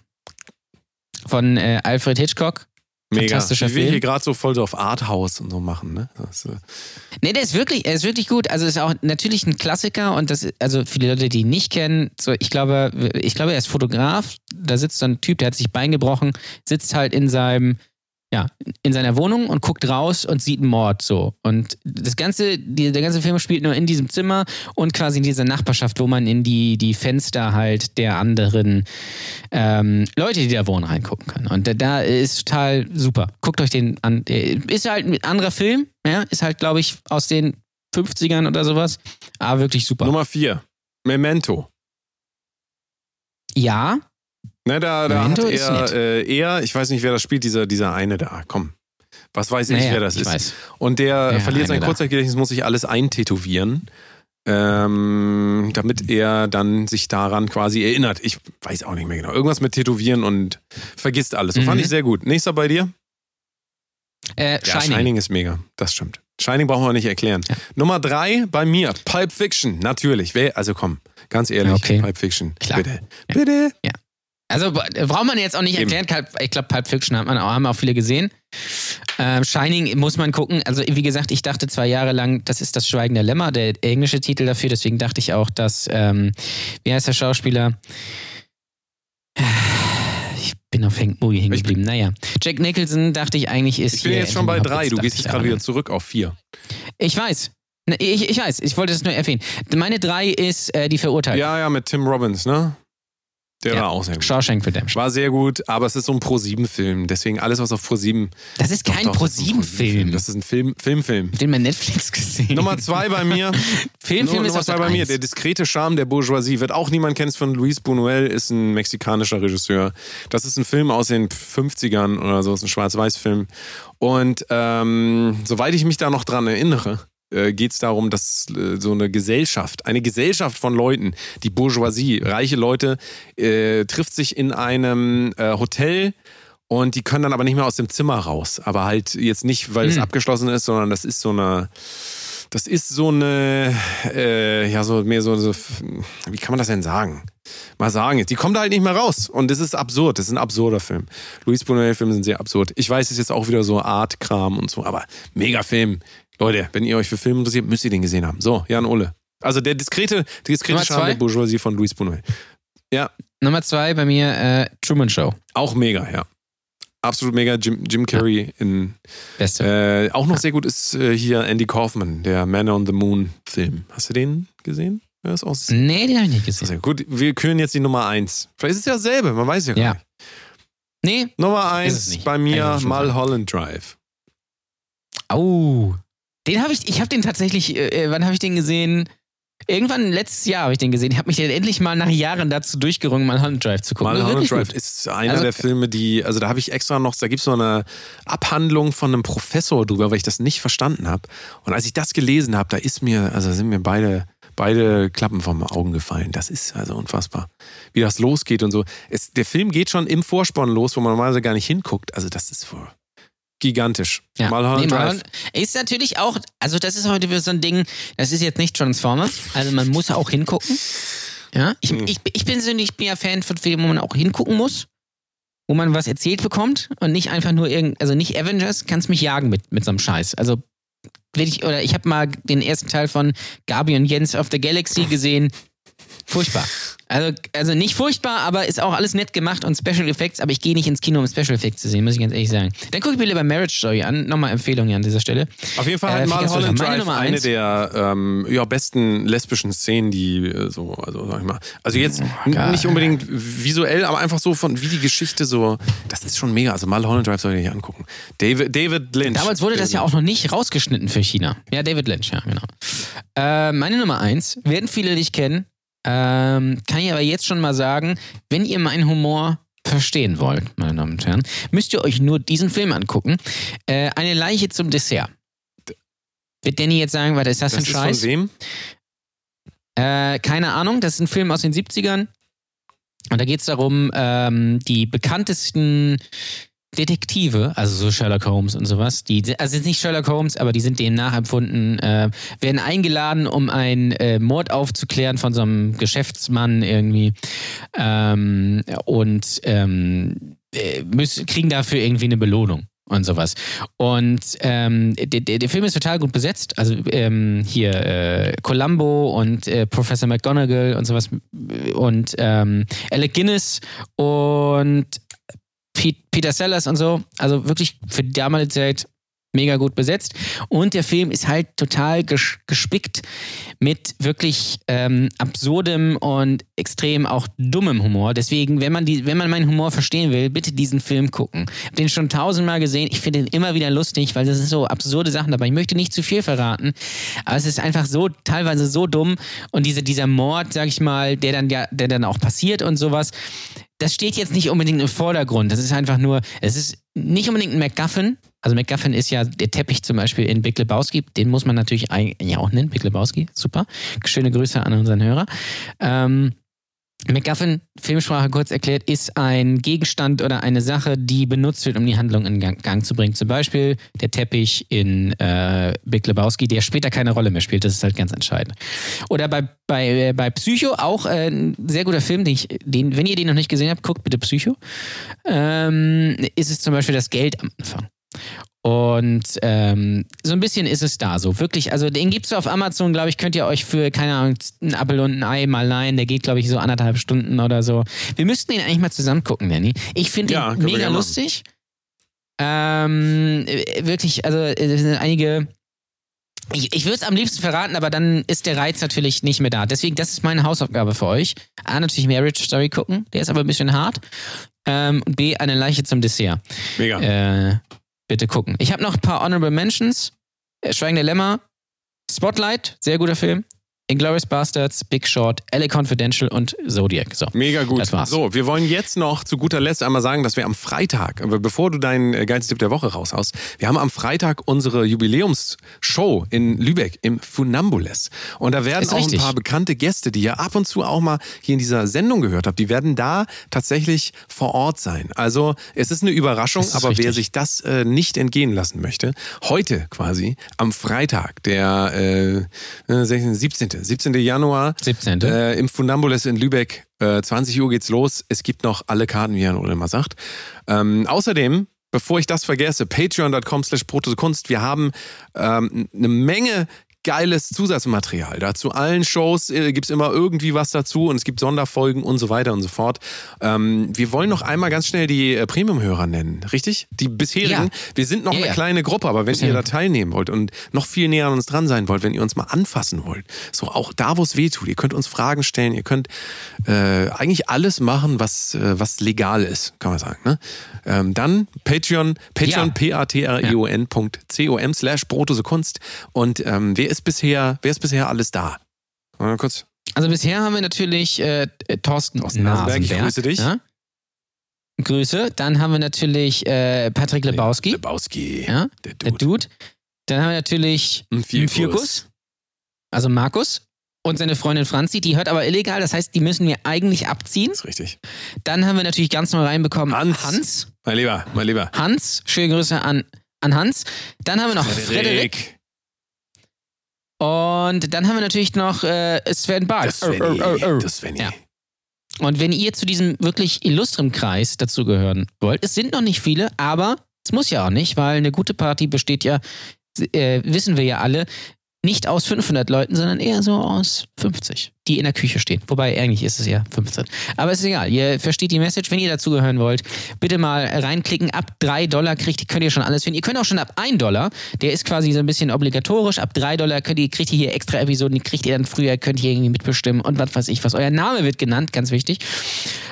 Von äh, Alfred Hitchcock. Mega. Fantastischer will Film. hier gerade so voll so auf Arthouse und so machen, ne? Das, äh, Nee, der ist wirklich, er ist wirklich gut. Also ist auch natürlich ein Klassiker und das, also viele Leute, die ihn nicht kennen, so, ich glaube, ich glaube, er ist Fotograf. Da sitzt so ein Typ, der hat sich Bein gebrochen, sitzt halt in seinem, ja, in seiner Wohnung und guckt raus und sieht einen Mord so. Und das ganze, die, der ganze Film spielt nur in diesem Zimmer und quasi in dieser Nachbarschaft, wo man in die, die Fenster halt der anderen ähm, Leute, die da wohnen, reingucken kann. Und da, da ist total super. Guckt euch den an. Ist halt ein anderer Film, ja, ist halt, glaube ich, aus den 50ern oder sowas. Aber wirklich super. Nummer vier. Memento. ja, Ne, da, da Memento hat ist er, äh, er, ich weiß nicht, wer das spielt, dieser, dieser eine da. Komm. Was weiß ich, naja, wer das ist. weiß. Und der Ja, verliert sein. Kurzzeitgedächtnis, muss sich alles eintätowieren, ähm, damit er dann sich daran quasi erinnert. Ich weiß auch nicht mehr genau. Irgendwas mit Tätowieren und vergisst alles. So fand Mhm. ich sehr gut. Nächster bei dir? Äh, Ja, Shining. Shining ist mega. Das stimmt. Shining brauchen wir nicht erklären. Nummer drei bei mir, Pulp Fiction. Natürlich. Also komm, ganz ehrlich, Okay. Pulp Fiction. Klar. Bitte. Bitte. Also braucht man jetzt auch nicht erklären. Ich glaube, Pulp Fiction hat man auch, haben auch viele gesehen. Ähm, Shining muss man gucken. Also wie gesagt, ich dachte zwei Jahre lang, das ist das Schweigen der Lämmer, der englische Titel dafür. Deswegen dachte ich auch, dass, ähm, wie heißt der Schauspieler? [sighs] Ich bin auf Hank Moody hängen geblieben. Naja, Jack Nicholson dachte ich eigentlich ist Ich bin jetzt schon bei drei. Du gehst jetzt gerade wieder zurück auf vier. Ich weiß. Ne, Ich, ich weiß, ich wollte das nur erwähnen. Meine drei ist äh, die Verurteilten. Ja, ja, mit Tim Robbins, ne? Der Ja. war auch sehr gut. Shawshank Redemption. War sehr gut, aber es ist so ein Pro-7-Film. Deswegen alles, was auf Pro-7. Das ist kein doch, das ist ein Pro-7-Film. Das ist ein Film, Filmfilm. Den bei Netflix gesehen. Nummer zwei bei mir. [laughs] Film, Film ist Nummer zwei bei mir. 1. Der diskrete Charme der Bourgeoisie. Wird auch niemand kennt von Luis Buñuel, ist ein mexikanischer Regisseur. Das ist ein Film aus den 50ern oder so, ist ein Schwarz-Weiß-Film. Und ähm, soweit ich mich da noch dran erinnere, äh, geht es darum, dass äh, so eine Gesellschaft, eine Gesellschaft von Leuten, die Bourgeoisie, reiche Leute, äh, trifft sich in einem äh, Hotel und die können dann aber nicht mehr aus dem Zimmer raus. Aber halt jetzt nicht, weil es Hm. abgeschlossen ist, sondern das ist so eine, das ist so eine, äh, ja, so mehr so, so, wie kann man das denn sagen? Mal sagen, die kommen da halt nicht mehr raus. Und das ist absurd. Das ist ein absurder Film. Luis Buñuel-Filme sind sehr absurd. Ich weiß, es ist jetzt auch wieder so Art-Kram und so, aber mega Film. Leute, wenn ihr euch für Filme interessiert, müsst ihr den gesehen haben. So, Jan Ole. Also der diskrete, der diskrete Charme der Bourgeoisie von Luis Buñuel. Ja, Nummer zwei bei mir äh, Truman Show. auch mega, ja. Absolut mega. Jim, Jim Carrey in Beste. Äh, auch noch sehr gut ist äh, hier Andy Kaufman, der Man on the Moon Film. Hast du den gesehen? Ja, ist auch sehr nee, den habe ich nicht gesehen. gut. Wir können jetzt die Nummer eins. Vielleicht ist es ja dasselbe, man weiß ja gar Ja. nicht. Nee. Nummer eins bei mir. Mulholland Drive. Oh. Den habe ich, ich habe den tatsächlich, äh, wann habe ich den gesehen? Irgendwann letztes Jahr habe ich den gesehen. Ich habe mich dann endlich mal nach Jahren dazu durchgerungen, mal Holland Drive zu gucken. Mulholland Drive gut. ist einer Also- der Filme, die, also da habe ich extra noch, da gibt es so eine Abhandlung von einem Professor drüber, weil ich das nicht verstanden habe. Und als ich das gelesen habe, da ist mir, also sind mir beide, beide Klappen vom Augen gefallen. Das ist also unfassbar. Wie das losgeht und so. Es, der Film geht schon im Vorspann los, wo man normalerweise gar nicht hinguckt. Also das ist voll gigantisch. Ja. Mulholland Nee, Drive. Ist natürlich auch, also das ist heute wieder so ein Ding, das ist jetzt nicht Transformers, also man muss auch hingucken. Ja, ich, Hm. ich, ich bin so ich bin ja Fan von Filmen, wo man auch hingucken muss, wo man was erzählt bekommt und nicht einfach nur irgend, also nicht Avengers, kannst mich jagen mit, mit so einem Scheiß. Also will ich, oder ich habe mal den ersten Teil von Gabi und Jens of the Galaxy gesehen. Furchtbar. Also, also nicht furchtbar, aber ist auch alles nett gemacht und Special Effects, aber ich gehe nicht ins Kino, um Special Effects zu sehen, muss ich ganz ehrlich sagen. Dann gucke ich mir lieber Marriage Story an. Nochmal Empfehlung hier an dieser Stelle. Auf jeden Fall Äh, ganz Mulholland toll. Meine Drive Nummer eine eins. der ähm, ja, besten lesbischen Szenen, die äh, so, also sag ich mal. Also jetzt geil. nicht unbedingt visuell, aber einfach so von wie die Geschichte so. Das ist schon mega. Also Mulholland Drive soll ich nicht angucken. David, David Lynch. Damals wurde das ja auch noch nicht rausgeschnitten für China. Ja, David Lynch, ja, genau. Äh, meine Nummer eins, werden viele nicht kennen, ähm, kann ich aber jetzt schon mal sagen, wenn ihr meinen Humor verstehen wollt, meine Damen und Herren, müsst ihr euch nur diesen Film angucken. Äh, eine Leiche zum Dessert. Wird Danny jetzt sagen, was ist das, Das für ist ein von Scheiß? wem? Äh, keine Ahnung, das ist ein Film aus den 70ern. Und da geht es darum, ähm, die bekanntesten Detektive, also so Sherlock Holmes und sowas, die, also jetzt nicht Sherlock Holmes, aber die sind dem nachempfunden, äh, werden eingeladen, um einen äh, Mord aufzuklären von so einem Geschäftsmann irgendwie. Ähm, und ähm, äh, müssen, kriegen dafür irgendwie eine Belohnung und sowas. Und ähm, der, der, der Film ist total gut besetzt. Also ähm, hier äh, Columbo und äh, Professor McGonagall und sowas und ähm, Alec Guinness und Peter Sellers und so. Also wirklich für die damalige Zeit mega gut besetzt. Und der Film ist halt total ges gespickt mit wirklich ähm, absurdem und extrem auch dummem Humor. Deswegen, wenn man, die, wenn man meinen Humor verstehen will, bitte diesen Film gucken. Ich habe den schon tausendmal gesehen. Ich finde ihn immer wieder lustig, weil das sind so absurde Sachen dabei. Ich möchte nicht zu viel verraten, aber es ist einfach so, teilweise so dumm. Und diese, dieser Mord, sag ich mal, der dann, ja, der dann auch passiert und sowas, das steht jetzt nicht unbedingt im Vordergrund. Das ist einfach nur, es ist nicht unbedingt ein MacGuffin. Also MacGuffin ist ja der Teppich zum Beispiel in Big Lebowski. Den muss man natürlich eigentlich auch nennen. Big Lebowski, super. Schöne Grüße an unseren Hörer. Ähm, MacGuffin, Filmsprache kurz erklärt, ist ein Gegenstand oder eine Sache, die benutzt wird, um die Handlung in Gang, Gang zu bringen. Zum Beispiel der Teppich in äh, Big Lebowski, der später keine Rolle mehr spielt. Das ist halt ganz entscheidend. Oder bei, bei, äh, bei Psycho auch äh, ein sehr guter Film, den ich, den, wenn ihr den noch nicht gesehen habt, guckt bitte Psycho. Ähm, ist es zum Beispiel das Geld am Anfang. Und ähm, so ein bisschen ist es da so. Wirklich, also den gibt's auf Amazon, glaube ich, könnt ihr euch für, keine Ahnung, einen Apfel und ein Ei mal leihen. Der geht, glaube ich, so anderthalb Stunden oder so. Wir müssten ihn eigentlich mal zusammen gucken, Danny. Ich finde Ja, ihn mega lustig. Ähm, äh, wirklich, also es sind einige. Ich, ich würde es am liebsten verraten, aber dann ist der Reiz natürlich nicht mehr da. Deswegen, das ist meine Hausaufgabe für euch. A, natürlich Marriage Story gucken, der ist aber ein bisschen hart. Ähm, und B, eine Leiche zum Dessert. Mega. Äh, bitte gucken. Ich habe noch ein paar Honorable Mentions. Äh, Schweigende Lämmer, Spotlight, sehr guter Film. Inglourious Bastards, Big Short, LA Confidential und Zodiac. So. Mega gut. Das war's. So, wir wollen jetzt noch zu guter Letzt einmal sagen, dass wir am Freitag, aber bevor du deinen äh, geilen Tipp der Woche raushaust, wir haben am Freitag unsere Jubiläumsshow in Lübeck im Funambules. Und da werden Ist auch richtig. ein paar bekannte Gäste, die ihr ab und zu auch mal hier in dieser Sendung gehört habt, die werden da tatsächlich vor Ort sein. Also es ist eine Überraschung, ist aber wer richtig. sich das äh, nicht entgehen lassen möchte, heute quasi am Freitag, der äh, 16, 17. 17. Januar, 17.. Äh, im Funambules in Lübeck. Äh, 20 Uhr geht's los. Es gibt noch alle Karten, wie Jan Ole immer sagt. Ähm, außerdem, bevor ich das vergesse, patreon.com slash protosekunst. Wir haben ähm, eine Menge geiles Zusatzmaterial. Da zu allen Shows äh, gibt's immer irgendwie was dazu und es gibt Sonderfolgen und so weiter und so fort. Ähm, wir wollen noch einmal ganz schnell die äh, Premium-Hörer nennen, richtig? Die bisherigen. Ja. Wir sind noch Ja, eine kleine Gruppe, aber wenn ihr da teilnehmen wollt und noch viel näher an uns dran sein wollt, wenn ihr uns mal anfassen wollt, so auch da, wo es weh tut, ihr könnt uns Fragen stellen, ihr könnt äh, eigentlich alles machen, was, äh, was legal ist, kann man sagen. Ne? Ähm, dann Patreon, Patreon, Ja. p-a-t-r-e-o-n.com slash Kunst. Und ähm, wer ist bisher, wer ist bisher alles da? Mal kurz. Also bisher haben wir natürlich äh, äh, Thorsten, Thorsten Nasenberg, ich grüße dich. Ja? Grüße. Dann haben wir natürlich äh, Patrick Lebowski, Lebowski. ja? Der der Dude. Dude. Dann haben wir natürlich. Vierkus, also Markus und seine Freundin Franzi. Die hört aber illegal, das heißt, die müssen wir eigentlich abziehen. ist richtig. Dann haben wir natürlich ganz neu reinbekommen Hans. Hans. Mein Lieber, mein Lieber. Hans, schöne Grüße an, an Hans. Dann haben wir noch Frederik. Und dann haben wir natürlich noch äh, Sven Bark. Das Svenny. Oh, oh, oh, oh. Das Svenny. Ja. Und wenn ihr zu diesem wirklich illustren Kreis dazugehören wollt, es sind noch nicht viele, aber es muss ja auch nicht, weil eine gute Party besteht ja, äh, wissen wir ja alle, nicht aus 500 Leuten, sondern eher so aus 50, die in der Küche stehen. Wobei eigentlich ist es ja 15. Aber ist egal, ihr versteht die Message. Wenn ihr dazugehören wollt, bitte mal reinklicken. Ab 3 Dollar kriegt, könnt ihr schon alles finden. Ihr könnt auch schon ab 1 Dollar, der ist quasi so ein bisschen obligatorisch. Ab 3 Dollar könnt ihr, kriegt ihr hier extra Episoden, die kriegt ihr dann früher, könnt ihr irgendwie mitbestimmen und was weiß ich was. Euer Name wird genannt, ganz wichtig.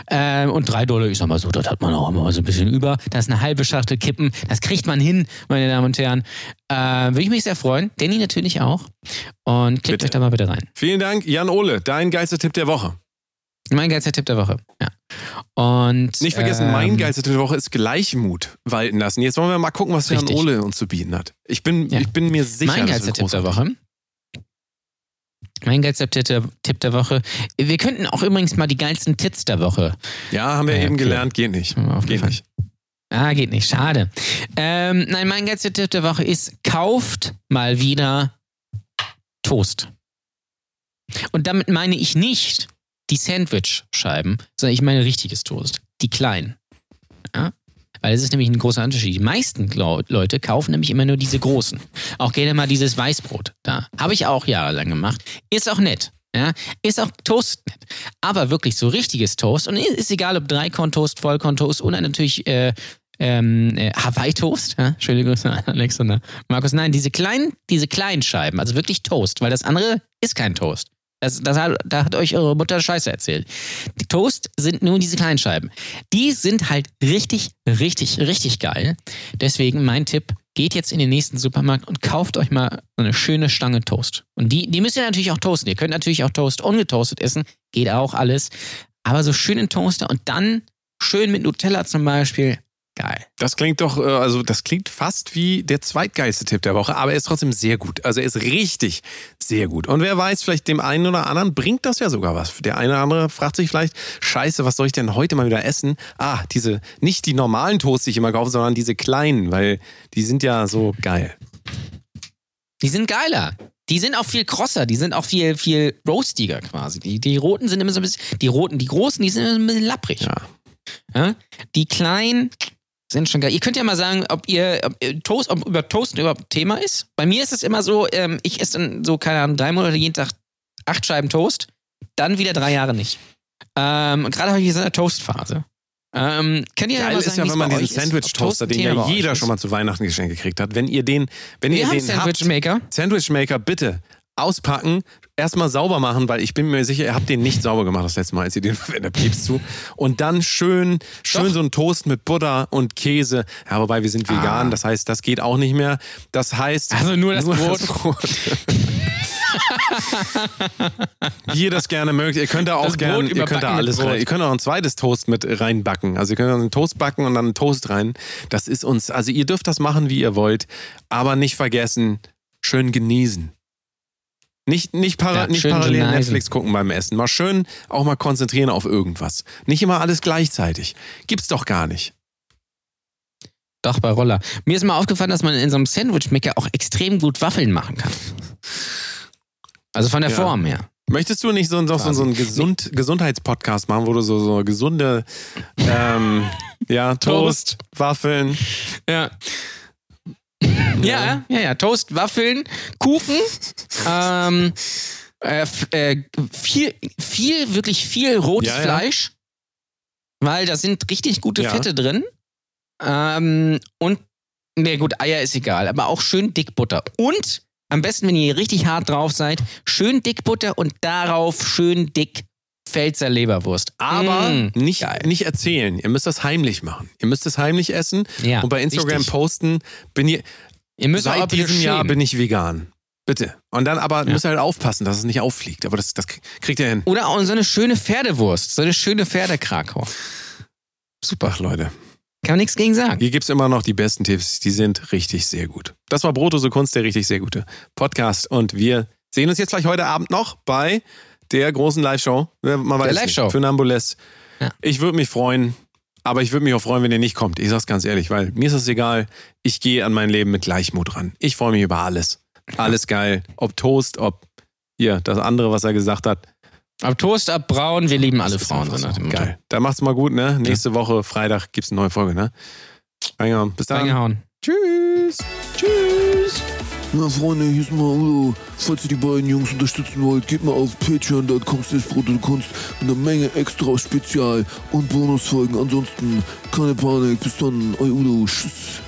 Ähm, und 3 Dollar, ich sag mal so, das hat man auch immer so ein bisschen über. Das ist eine halbe Schachtel Kippen. Das kriegt man hin, meine Damen und Herren. Äh, Würde ich mich sehr freuen. Danny natürlich auch. Und klickt Bitte. euch da mal bitte rein. Vielen Dank, Jan Ole, dein geilster Tipp der Woche. Mein geilster Tipp der Woche. Ja. Und Nicht vergessen, ähm, mein geilster Tipp der Woche ist Gleichmut walten lassen. Jetzt wollen wir mal gucken, was Jan Richtig. Ole uns zu bieten hat. Ich bin, Ja. ich bin mir sicher, Mein geilster Tipp der. Woche. Mein geilster Tipp der, Woche. Wir könnten auch übrigens mal die geilsten Tits der Woche. Ja, haben wir Ja, eben okay. gelernt, geht nicht. Geht nicht. Ah, geht nicht. Schade. Ähm, nein, mein geilster Tipp der Woche ist, kauft mal wieder Toast. Und damit meine ich nicht die Sandwich-Scheiben, sondern ich meine richtiges Toast. Die kleinen. Ja? Weil es ist nämlich ein großer Unterschied. Die meisten Leute kaufen nämlich immer nur diese großen. Auch gerne mal dieses Weißbrot da. Habe ich auch jahrelang gemacht. Ist auch nett. Ja, ist auch Toast nett. Aber wirklich so richtiges Toast. Und ist egal, ob Dreikorn-Toast, Vollkorn-Toast oder natürlich äh, ähm, äh, Hawaii-Toast. Ja? Schöne Grüße an Alex Markus. Nein, diese kleinen, diese kleinen Scheiben, also wirklich Toast, weil das andere ist kein Toast. Das, das hat, da hat euch eure Mutter Scheiße erzählt. Die Toast sind nur diese kleinen Scheiben. Die sind halt richtig, richtig, richtig geil. Deswegen mein Tipp, geht jetzt in den nächsten Supermarkt und kauft euch mal so eine schöne Stange Toast. Und die, die müsst ihr natürlich auch toasten. Ihr könnt natürlich auch Toast ungetoastet essen. Geht auch alles. Aber so schön in Toaster und dann schön mit Nutella zum Beispiel. Geil. Das klingt doch, äh, also das klingt fast wie der zweitgeilste Tipp der Woche, aber er ist trotzdem sehr gut. Also er ist richtig sehr gut. Und wer weiß, vielleicht dem einen oder anderen bringt das ja sogar was. Der eine oder andere fragt sich vielleicht, scheiße, was soll ich denn heute mal wieder essen? Ah, diese, nicht die normalen Toast, die ich immer kaufe, sondern diese kleinen, weil die sind ja so geil. Die sind geiler. Die sind auch viel krosser, die sind auch viel, viel roastiger quasi. Die, die roten sind immer so ein bisschen, die roten, die großen, die sind immer so ein bisschen lapprig. Ja. Ja? Die kleinen sind schon geil. Ihr könnt ja mal sagen, ob ihr, ob ihr Toast, ob über Toasten überhaupt Thema ist. Bei mir ist es immer so, ähm, ich esse dann so, keine Ahnung, drei Monate jeden Tag acht Scheiben Toast, dann wieder drei Jahre nicht. Ähm, gerade habe ich jetzt eine Toastphase. Ähm, könnt ihr ja Geil ist sagen, ja, wie es wenn man diesen ist? Sandwich-Toaster, den Thema ja jeder ist? schon mal zu Weihnachten geschenkt gekriegt hat, wenn ihr den, wenn ihr Wir haben den habt, Sandwich Maker. Sandwich Maker, bitte auspacken, erstmal sauber machen, weil ich bin mir sicher, ihr habt den nicht sauber gemacht das letzte Mal, als ihr den [laughs] verwendet habt, zu. Und dann schön, schön Doch. so ein Toast mit Butter und Käse. Ja, wobei wir sind vegan, Ah. das heißt, das geht auch nicht mehr. Das heißt. Also nur das Brot. Brot. [laughs] Wie ihr das gerne mögt. Ihr könnt da auch Das gerne, ihr könnt da alles rein. Ihr könnt auch ein zweites Toast mit reinbacken. Also ihr könnt einen Toast backen und dann einen Toast rein. Das ist uns, also ihr dürft das machen, wie ihr wollt, aber nicht vergessen, schön genießen. Nicht, nicht, para, Ja, nicht parallel genießen. Netflix gucken beim Essen. Mal schön auch mal konzentrieren auf irgendwas. Nicht immer alles gleichzeitig. Gibt's doch gar nicht. Doch, bei Roller. Mir ist mal aufgefallen, dass man in so einem Sandwich-Maker auch extrem gut Waffeln machen kann. Also von der Ja. Form her. Möchtest du nicht so, so, so, so einen Gesund, Gesundheitspodcast machen, wo du so, so gesunde ähm, [laughs] ja, Toast, Waffeln. Ja. Ja, ja, ja. Toast, Waffeln, Kuchen, [laughs] ähm, äh, äh, viel, viel, wirklich viel rotes Ja, ja. Fleisch, weil da sind richtig gute Ja. Fette drin. Ähm, und, ne gut, Eier ist egal, aber auch schön dick Butter. Und am besten, wenn ihr richtig hart drauf seid, schön dick Butter und darauf schön dick Pfälzer Leberwurst. Aber Mm, nicht, geil. nicht erzählen. Ihr müsst das heimlich machen. Ihr müsst es heimlich essen Ja, und bei Instagram wichtig. posten. Bin ihr, Ihr müsst seit diesem Jahr bin ich vegan. Bitte. Und dann aber müsst ihr halt aufpassen, dass es nicht auffliegt. Aber das, das kriegt ihr hin. Oder auch so eine schöne Pferdewurst, so eine schöne Pferdekrakau. Super, Leute. Kann man nichts gegen sagen. Hier gibt's immer noch die besten Tipps. Die sind richtig sehr gut. Das war Brotose Kunst, der richtig sehr gute Podcast. Und wir sehen uns jetzt gleich heute Abend noch bei der großen Live-Show. Man weiß Live-Show. nicht. Für Nambules. Ja. Ich würde mich freuen, aber ich würde mich auch freuen, wenn ihr nicht kommt. Ich sag's ganz ehrlich, weil mir ist es egal. Ich gehe an mein Leben mit Gleichmut ran. Ich freue mich über alles. Alles geil. Ob Toast, ob hier, das andere, was er gesagt hat. Ab Toast, ab Braun, wir lieben alle Das Frauen. So. Geil. Da macht's mal gut, ne? Nächste Woche, Freitag, gibt's eine neue Folge, ne? Reingehauen. Bis dann. Reingehauen. Tschüss. Tschüss. Ja, Freunde, hier ist mal Udo. Falls ihr die beiden Jungs unterstützen wollt, geht mal auf patreon.com slash Kunst mit einer Menge extra Spezial- und Bonusfolgen. Ansonsten keine Panik. Bis dann, euer Udo. Tschüss.